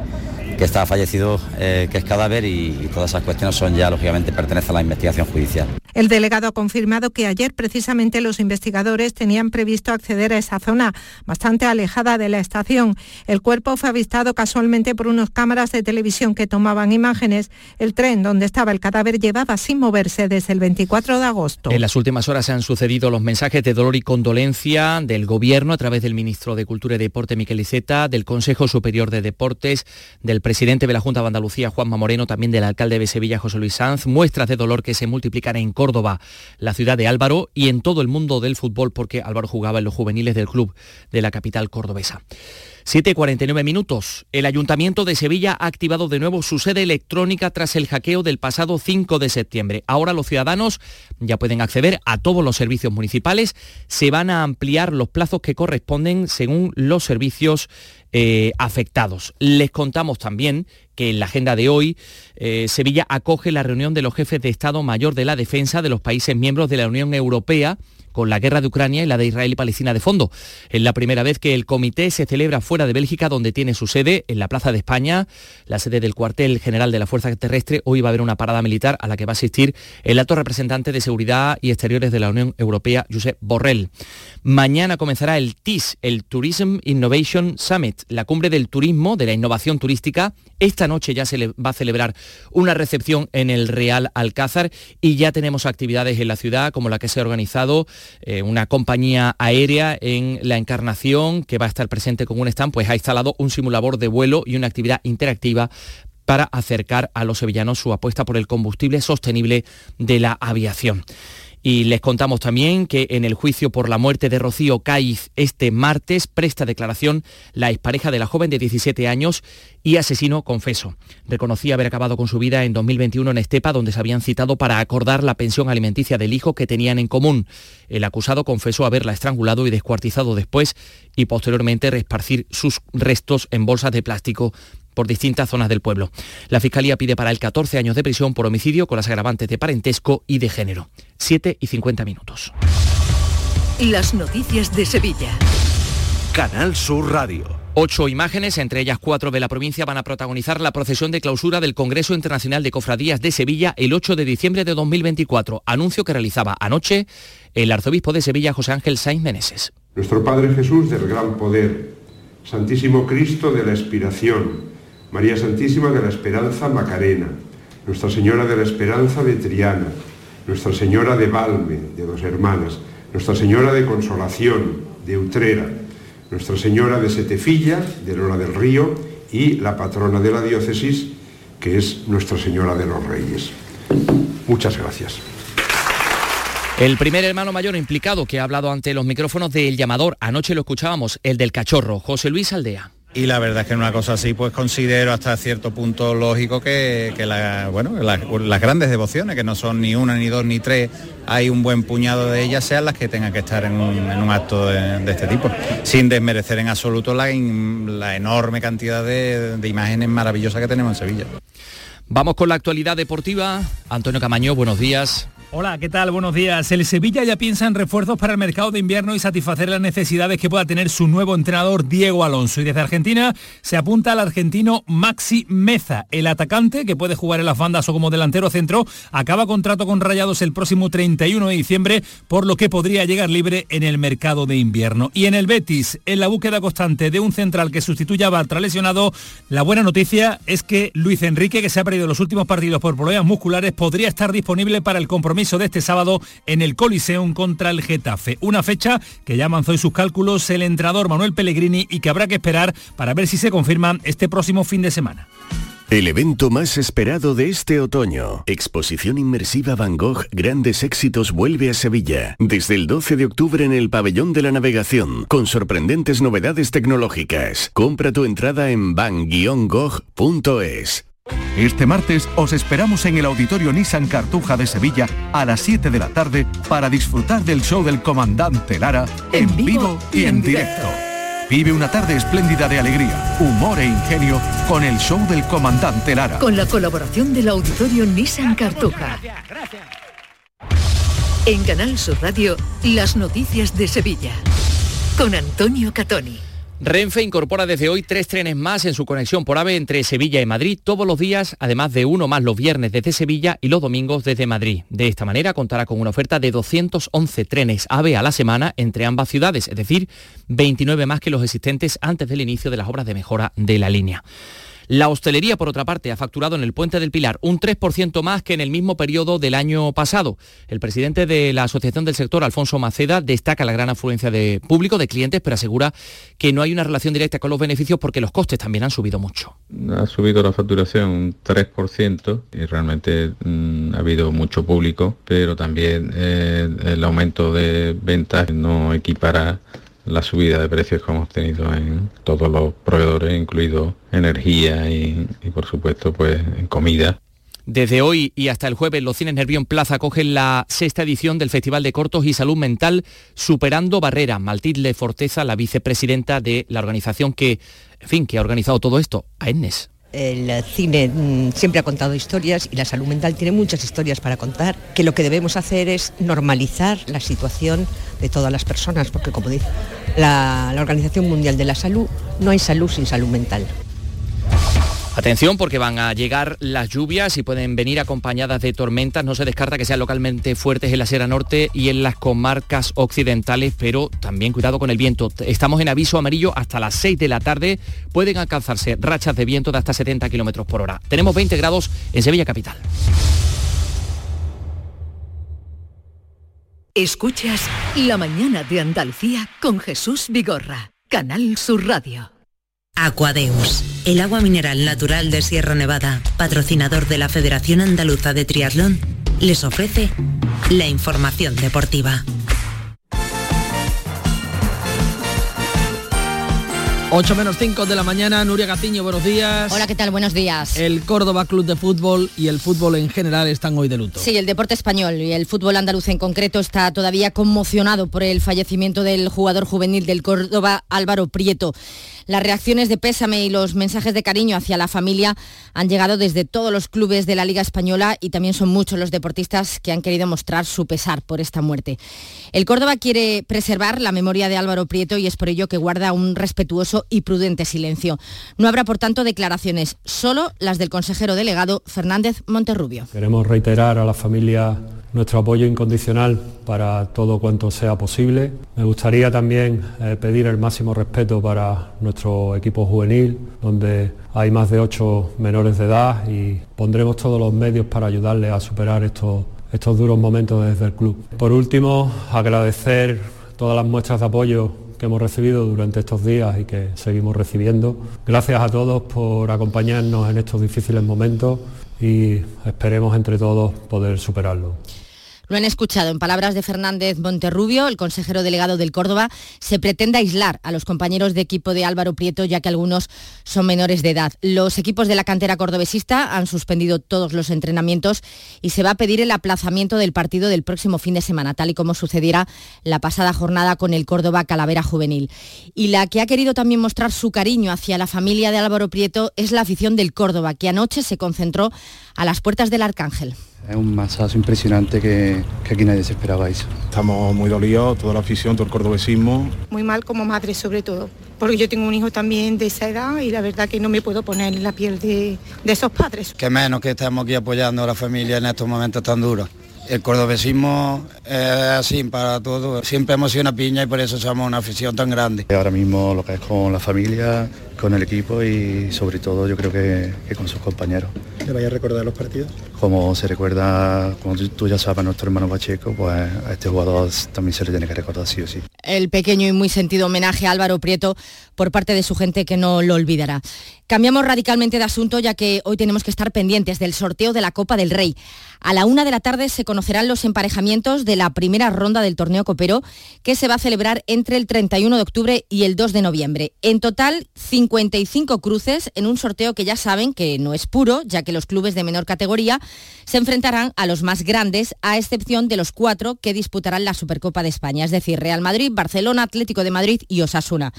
que está fallecido, eh, que es cadáver y, y todas esas cuestiones son ya, lógicamente, pertenecen a la investigación judicial. El delegado ha confirmado que ayer precisamente los investigadores tenían previsto acceder a esa zona, bastante alejada de la estación. El cuerpo fue avistado casualmente por unas cámaras de televisión que tomaban imágenes. El tren donde estaba el cadáver llevaba sin moverse desde el 24 de agosto. En las últimas horas se han sucedido los mensajes de dolor y condolencia del Gobierno a través del ministro de Cultura y Deporte, Miquel Iceta, del Consejo Superior de Deportes, del presidente de la Junta de Andalucía, Juanma Moreno, también del alcalde de Sevilla, José Luis Sanz, muestras de dolor que se multiplican en Córdoba, la ciudad de Álvaro, y en todo el mundo del fútbol, porque Álvaro jugaba en los juveniles del club de la capital cordobesa. 7.49 minutos. El Ayuntamiento de Sevilla ha activado de nuevo su sede electrónica tras el hackeo del pasado 5 de septiembre. Ahora los ciudadanos ya pueden acceder a todos los servicios municipales. Se van a ampliar los plazos que corresponden según los servicios eh, afectados. Les contamos también que en la agenda de hoy eh, Sevilla acoge la reunión de los jefes de Estado Mayor de la Defensa de los países miembros de la Unión Europea con la guerra de Ucrania y la de Israel y Palestina de fondo. Es la primera vez que el comité se celebra fuera de Bélgica, donde tiene su sede, en la Plaza de España, la sede del cuartel general de la Fuerza Terrestre. Hoy va a haber una parada militar a la que va a asistir el alto representante de Seguridad y Exteriores de la Unión Europea, Josep Borrell. Mañana comenzará el TIS, el Tourism Innovation Summit, la cumbre del turismo, de la innovación turística. Esta noche ya se va a celebrar una recepción en el Real Alcázar y ya tenemos actividades en la ciudad como la que se ha organizado eh, una compañía aérea en la Encarnación que va a estar presente con un stand, pues ha instalado un simulador de vuelo y una actividad interactiva para acercar a los sevillanos su apuesta por el combustible sostenible de la aviación. Y les contamos también que en el juicio por la muerte de Rocío Caiz este martes presta declaración la expareja de la joven de 17 años y asesino confeso. Reconocía haber acabado con su vida en 2021 en Estepa, donde se habían citado para acordar la pensión alimenticia del hijo que tenían en común. El acusado confesó haberla estrangulado y descuartizado después y posteriormente resparcir sus restos en bolsas de plástico por distintas zonas del pueblo. La Fiscalía pide para él 14 años de prisión por homicidio con las agravantes de parentesco y de género. 7 y 50 minutos. Las noticias de Sevilla. Canal Sur Radio. Ocho imágenes, entre ellas cuatro de la provincia, van a protagonizar la procesión de clausura del Congreso Internacional de Cofradías de Sevilla el 8 de diciembre de 2024, anuncio que realizaba anoche el arzobispo de Sevilla, José Ángel Sainz Meneses. Nuestro Padre Jesús del Gran Poder, Santísimo Cristo de la Expiración, María Santísima de la Esperanza Macarena, Nuestra Señora de la Esperanza de Triana, Nuestra Señora de Valme, de dos hermanas, Nuestra Señora de Consolación, de Utrera, Nuestra Señora de Setefilla, de Lola del Río, y la patrona de la diócesis, que es Nuestra Señora de los Reyes. Muchas gracias. El primer hermano mayor implicado que ha hablado ante los micrófonos del llamador, anoche lo escuchábamos, el del cachorro, José Luis Aldea. Y la verdad es que en una cosa así, pues considero hasta cierto punto lógico que, que las grandes devociones, que no son ni una, ni dos, ni tres, hay un buen puñado de ellas, sean las que tengan que estar en un, acto de, este tipo, sin desmerecer en absoluto la enorme cantidad de, de imágenes maravillosas que tenemos en Sevilla. Vamos con la actualidad deportiva. Antonio Camaño, buenos días. Hola, ¿qué tal? Buenos días. El Sevilla ya piensa en refuerzos para el mercado de invierno y satisfacer las necesidades que pueda tener su nuevo entrenador Diego Alonso. Y desde Argentina se apunta al argentino Maxi Meza. El atacante, que puede jugar en las bandas o como delantero centro, acaba contrato con Rayados el próximo 31 de diciembre, por lo que podría llegar libre en el mercado de invierno. Y en el Betis, en la búsqueda constante de un central que sustituya a Bartra lesionado, la buena noticia es que Luis Enrique, que se ha perdido los últimos partidos por problemas musculares, podría estar disponible para el compromiso de este sábado en el Coliseum contra el Getafe. Una fecha que ya avanzó en sus cálculos el entrenador Manuel Pellegrini y que habrá que esperar para ver si se confirma este próximo fin de semana. El evento más esperado de este otoño, Exposición Inmersiva Van Gogh Grandes Éxitos vuelve a Sevilla, desde el 12 de octubre en el Pabellón de la Navegación, con sorprendentes novedades tecnológicas. Compra tu entrada en van-gogh.es. Este martes os esperamos en el Auditorio Nissan Cartuja de Sevilla a las 7 de la tarde para disfrutar del show del comandante Lara en, vivo y en directo. Vive una tarde espléndida de alegría, humor e ingenio con el show del comandante Lara. Con la colaboración del auditorio Nissan Cartuja. En Canal Sur Radio, las noticias de Sevilla. Con Antonio Catoni. Renfe incorpora desde hoy tres trenes más en su conexión por AVE entre Sevilla y Madrid todos los días, además de uno más los viernes desde Sevilla y los domingos desde Madrid. De esta manera contará con una oferta de 211 trenes AVE a la semana entre ambas ciudades, es decir, 29 más que los existentes antes del inicio de las obras de mejora de la línea. La hostelería, por otra parte, ha facturado en el Puente del Pilar un 3% más que en el mismo periodo del año pasado. El presidente de la Asociación del Sector, Alfonso Maceda, destaca la gran afluencia de público, de clientes, pero asegura que no hay una relación directa con los beneficios porque los costes también han subido mucho. Ha subido la facturación un 3% y realmente mm, ha habido mucho público, pero también eh, el aumento de ventas no equipara la subida de precios que hemos tenido en todos los proveedores, incluido energía y, por supuesto pues en comida. Desde hoy y hasta el jueves, los cines Nervión Plaza acogen la sexta edición del Festival de Cortos y Salud Mental Superando Barreras. Maltilde Forteza, la vicepresidenta de la organización que, en fin, que ha organizado todo esto, a Ennes. El cine mm, siempre ha contado historias y la salud mental tiene muchas historias para contar, que lo que debemos hacer es normalizar la situación de todas las personas, porque como dice la, la Organización Mundial de la Salud, no hay salud sin salud mental. Atención porque van a llegar las lluvias y pueden venir acompañadas de tormentas. No se descarta que sean localmente fuertes en la Sierra Norte y en las comarcas occidentales, pero también cuidado con el viento. Estamos en aviso amarillo hasta las 6 de la tarde. Pueden alcanzarse rachas de viento de hasta 70 kilómetros por hora. Tenemos 20 grados en Sevilla Capital. Escuchas La mañana de Andalucía con Jesús Vigorra, Canal Sur Radio. Aquadeus, el agua mineral natural de Sierra Nevada, patrocinador de la Federación Andaluza de Triatlón, les ofrece la información deportiva. 8 menos 5 de la mañana, Nuria Gatiño, buenos días. Hola, ¿qué tal? Buenos días. El Córdoba Club de Fútbol y el fútbol en general están hoy de luto. Sí, el deporte español y el fútbol andaluz en concreto está todavía conmocionado por el fallecimiento del jugador juvenil del Córdoba, Álvaro Prieto. Las reacciones de pésame y los mensajes de cariño hacia la familia han llegado desde todos los clubes de la Liga Española y también son muchos los deportistas que han querido mostrar su pesar por esta muerte. El Córdoba quiere preservar la memoria de Álvaro Prieto y es por ello que guarda un respetuoso y prudente silencio. No habrá, por tanto, declaraciones, solo las del consejero delegado Fernández Monterrubio. Queremos reiterar a la familia nuestro apoyo incondicional para todo cuanto sea posible. Me gustaría también eh, pedir el máximo respeto para nuestro equipo juvenil, donde hay más de ocho menores de edad y pondremos todos los medios para ayudarles a superar estos, estos duros momentos desde el club. Por último, agradecer todas las muestras de apoyo que hemos recibido durante estos días y que seguimos recibiendo. Gracias a todos por acompañarnos en estos difíciles momentos y esperemos entre todos poder superarlo. Lo han escuchado en palabras de Fernández Monterrubio, el consejero delegado del Córdoba. Se pretende aislar a los compañeros de equipo de Álvaro Prieto, ya que algunos son menores de edad. Los equipos de la cantera cordobesista han suspendido todos los entrenamientos y se va a pedir el aplazamiento del partido del próximo fin de semana, tal y como sucediera la pasada jornada con el Córdoba Calavera Juvenil. Y la que ha querido también mostrar su cariño hacia la familia de Álvaro Prieto es la afición del Córdoba, que anoche se concentró a las puertas del Arcángel. Es un masazo impresionante que, que aquí nadie se esperaba eso. Estamos muy dolidos, toda la afición, todo el cordobesismo. Muy mal como madre sobre todo, porque yo tengo un hijo también de esa edad y la verdad que no me puedo poner en la piel de, de esos padres. Que menos que estemos aquí apoyando a la familia en estos momentos tan duros. El cordobesismo es así para todo, siempre emociona piña y por eso somos una afición tan grande. Ahora mismo lo que es con la familia, con el equipo y sobre todo yo creo que, que con sus compañeros. ¿Te vaya a recordar los partidos? Como se recuerda, como tú, tú ya sabes, a nuestro hermano Pacheco, pues a este jugador también se le tiene que recordar sí o sí. El pequeño y muy sentido homenaje a Álvaro Prieto por parte de su gente que no lo olvidará. Cambiamos radicalmente de asunto ya que hoy tenemos que estar pendientes del sorteo de la Copa del Rey. A la una de la tarde se conocerán los emparejamientos de la primera ronda del torneo copero que se va a celebrar entre el 31 de octubre y el 2 de noviembre. En total, 55 cruces en un sorteo que ya saben que no es puro, ya que los clubes de menor categoría se enfrentarán a los más grandes, a excepción de los cuatro que disputarán la Supercopa de España, es decir, Real Madrid, Barcelona, Atlético de Madrid y Osasuna.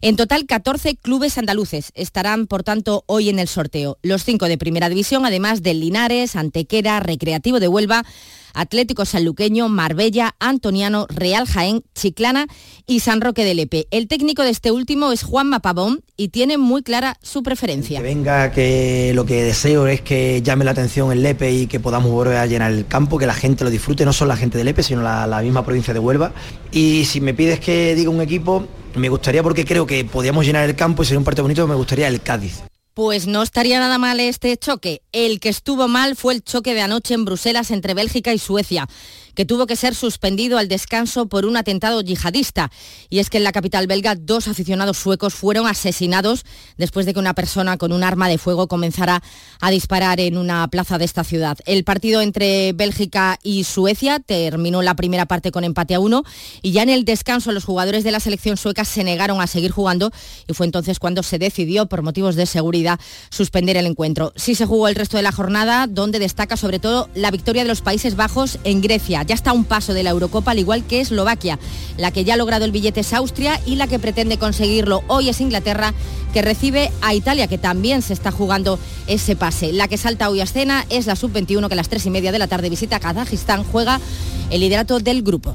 En total, 14 clubes andaluces estarán, por tanto, hoy en el sorteo. Los cinco de primera división, además del Linares, Antequera, Recreativo de Huelva, Atlético Sanluqueño, Marbella, Antoniano, Real Jaén, Chiclana y San Roque de Lepe. El técnico de este último es Juan Mapabón y tiene muy clara su preferencia. Que venga, que lo que deseo es que llame la atención el Lepe y que podamos volver a llenar el campo, que la gente lo disfrute, no solo la gente de Lepe, sino la, la misma provincia de Huelva. Y si me pides que diga un equipo, me gustaría porque creo que podíamos llenar el campo y sería un partido bonito, me gustaría el Cádiz. Pues no estaría nada mal este choque. El que estuvo mal fue el choque de anoche en Bruselas entre Bélgica y Suecia que tuvo que ser suspendido al descanso por un atentado yihadista. Y es que en la capital belga dos aficionados suecos fueron asesinados después de que una persona con un arma de fuego comenzara a disparar en una plaza de esta ciudad. El partido entre Bélgica y Suecia terminó la primera parte con empate a uno y ya en el descanso los jugadores de la selección sueca se negaron a seguir jugando y fue entonces cuando se decidió por motivos de seguridad suspender el encuentro. Sí se jugó el resto de la jornada donde destaca sobre todo la victoria de los Países Bajos en Grecia ya está un paso de la Eurocopa, al igual que Eslovaquia. La que ya ha logrado el billete es Austria y la que pretende conseguirlo hoy es Inglaterra, que recibe a Italia, que también se está jugando ese pase. La que salta hoy a escena es la sub-21, que a las tres y media de la tarde visita a Kazajistán, juega el liderato del grupo.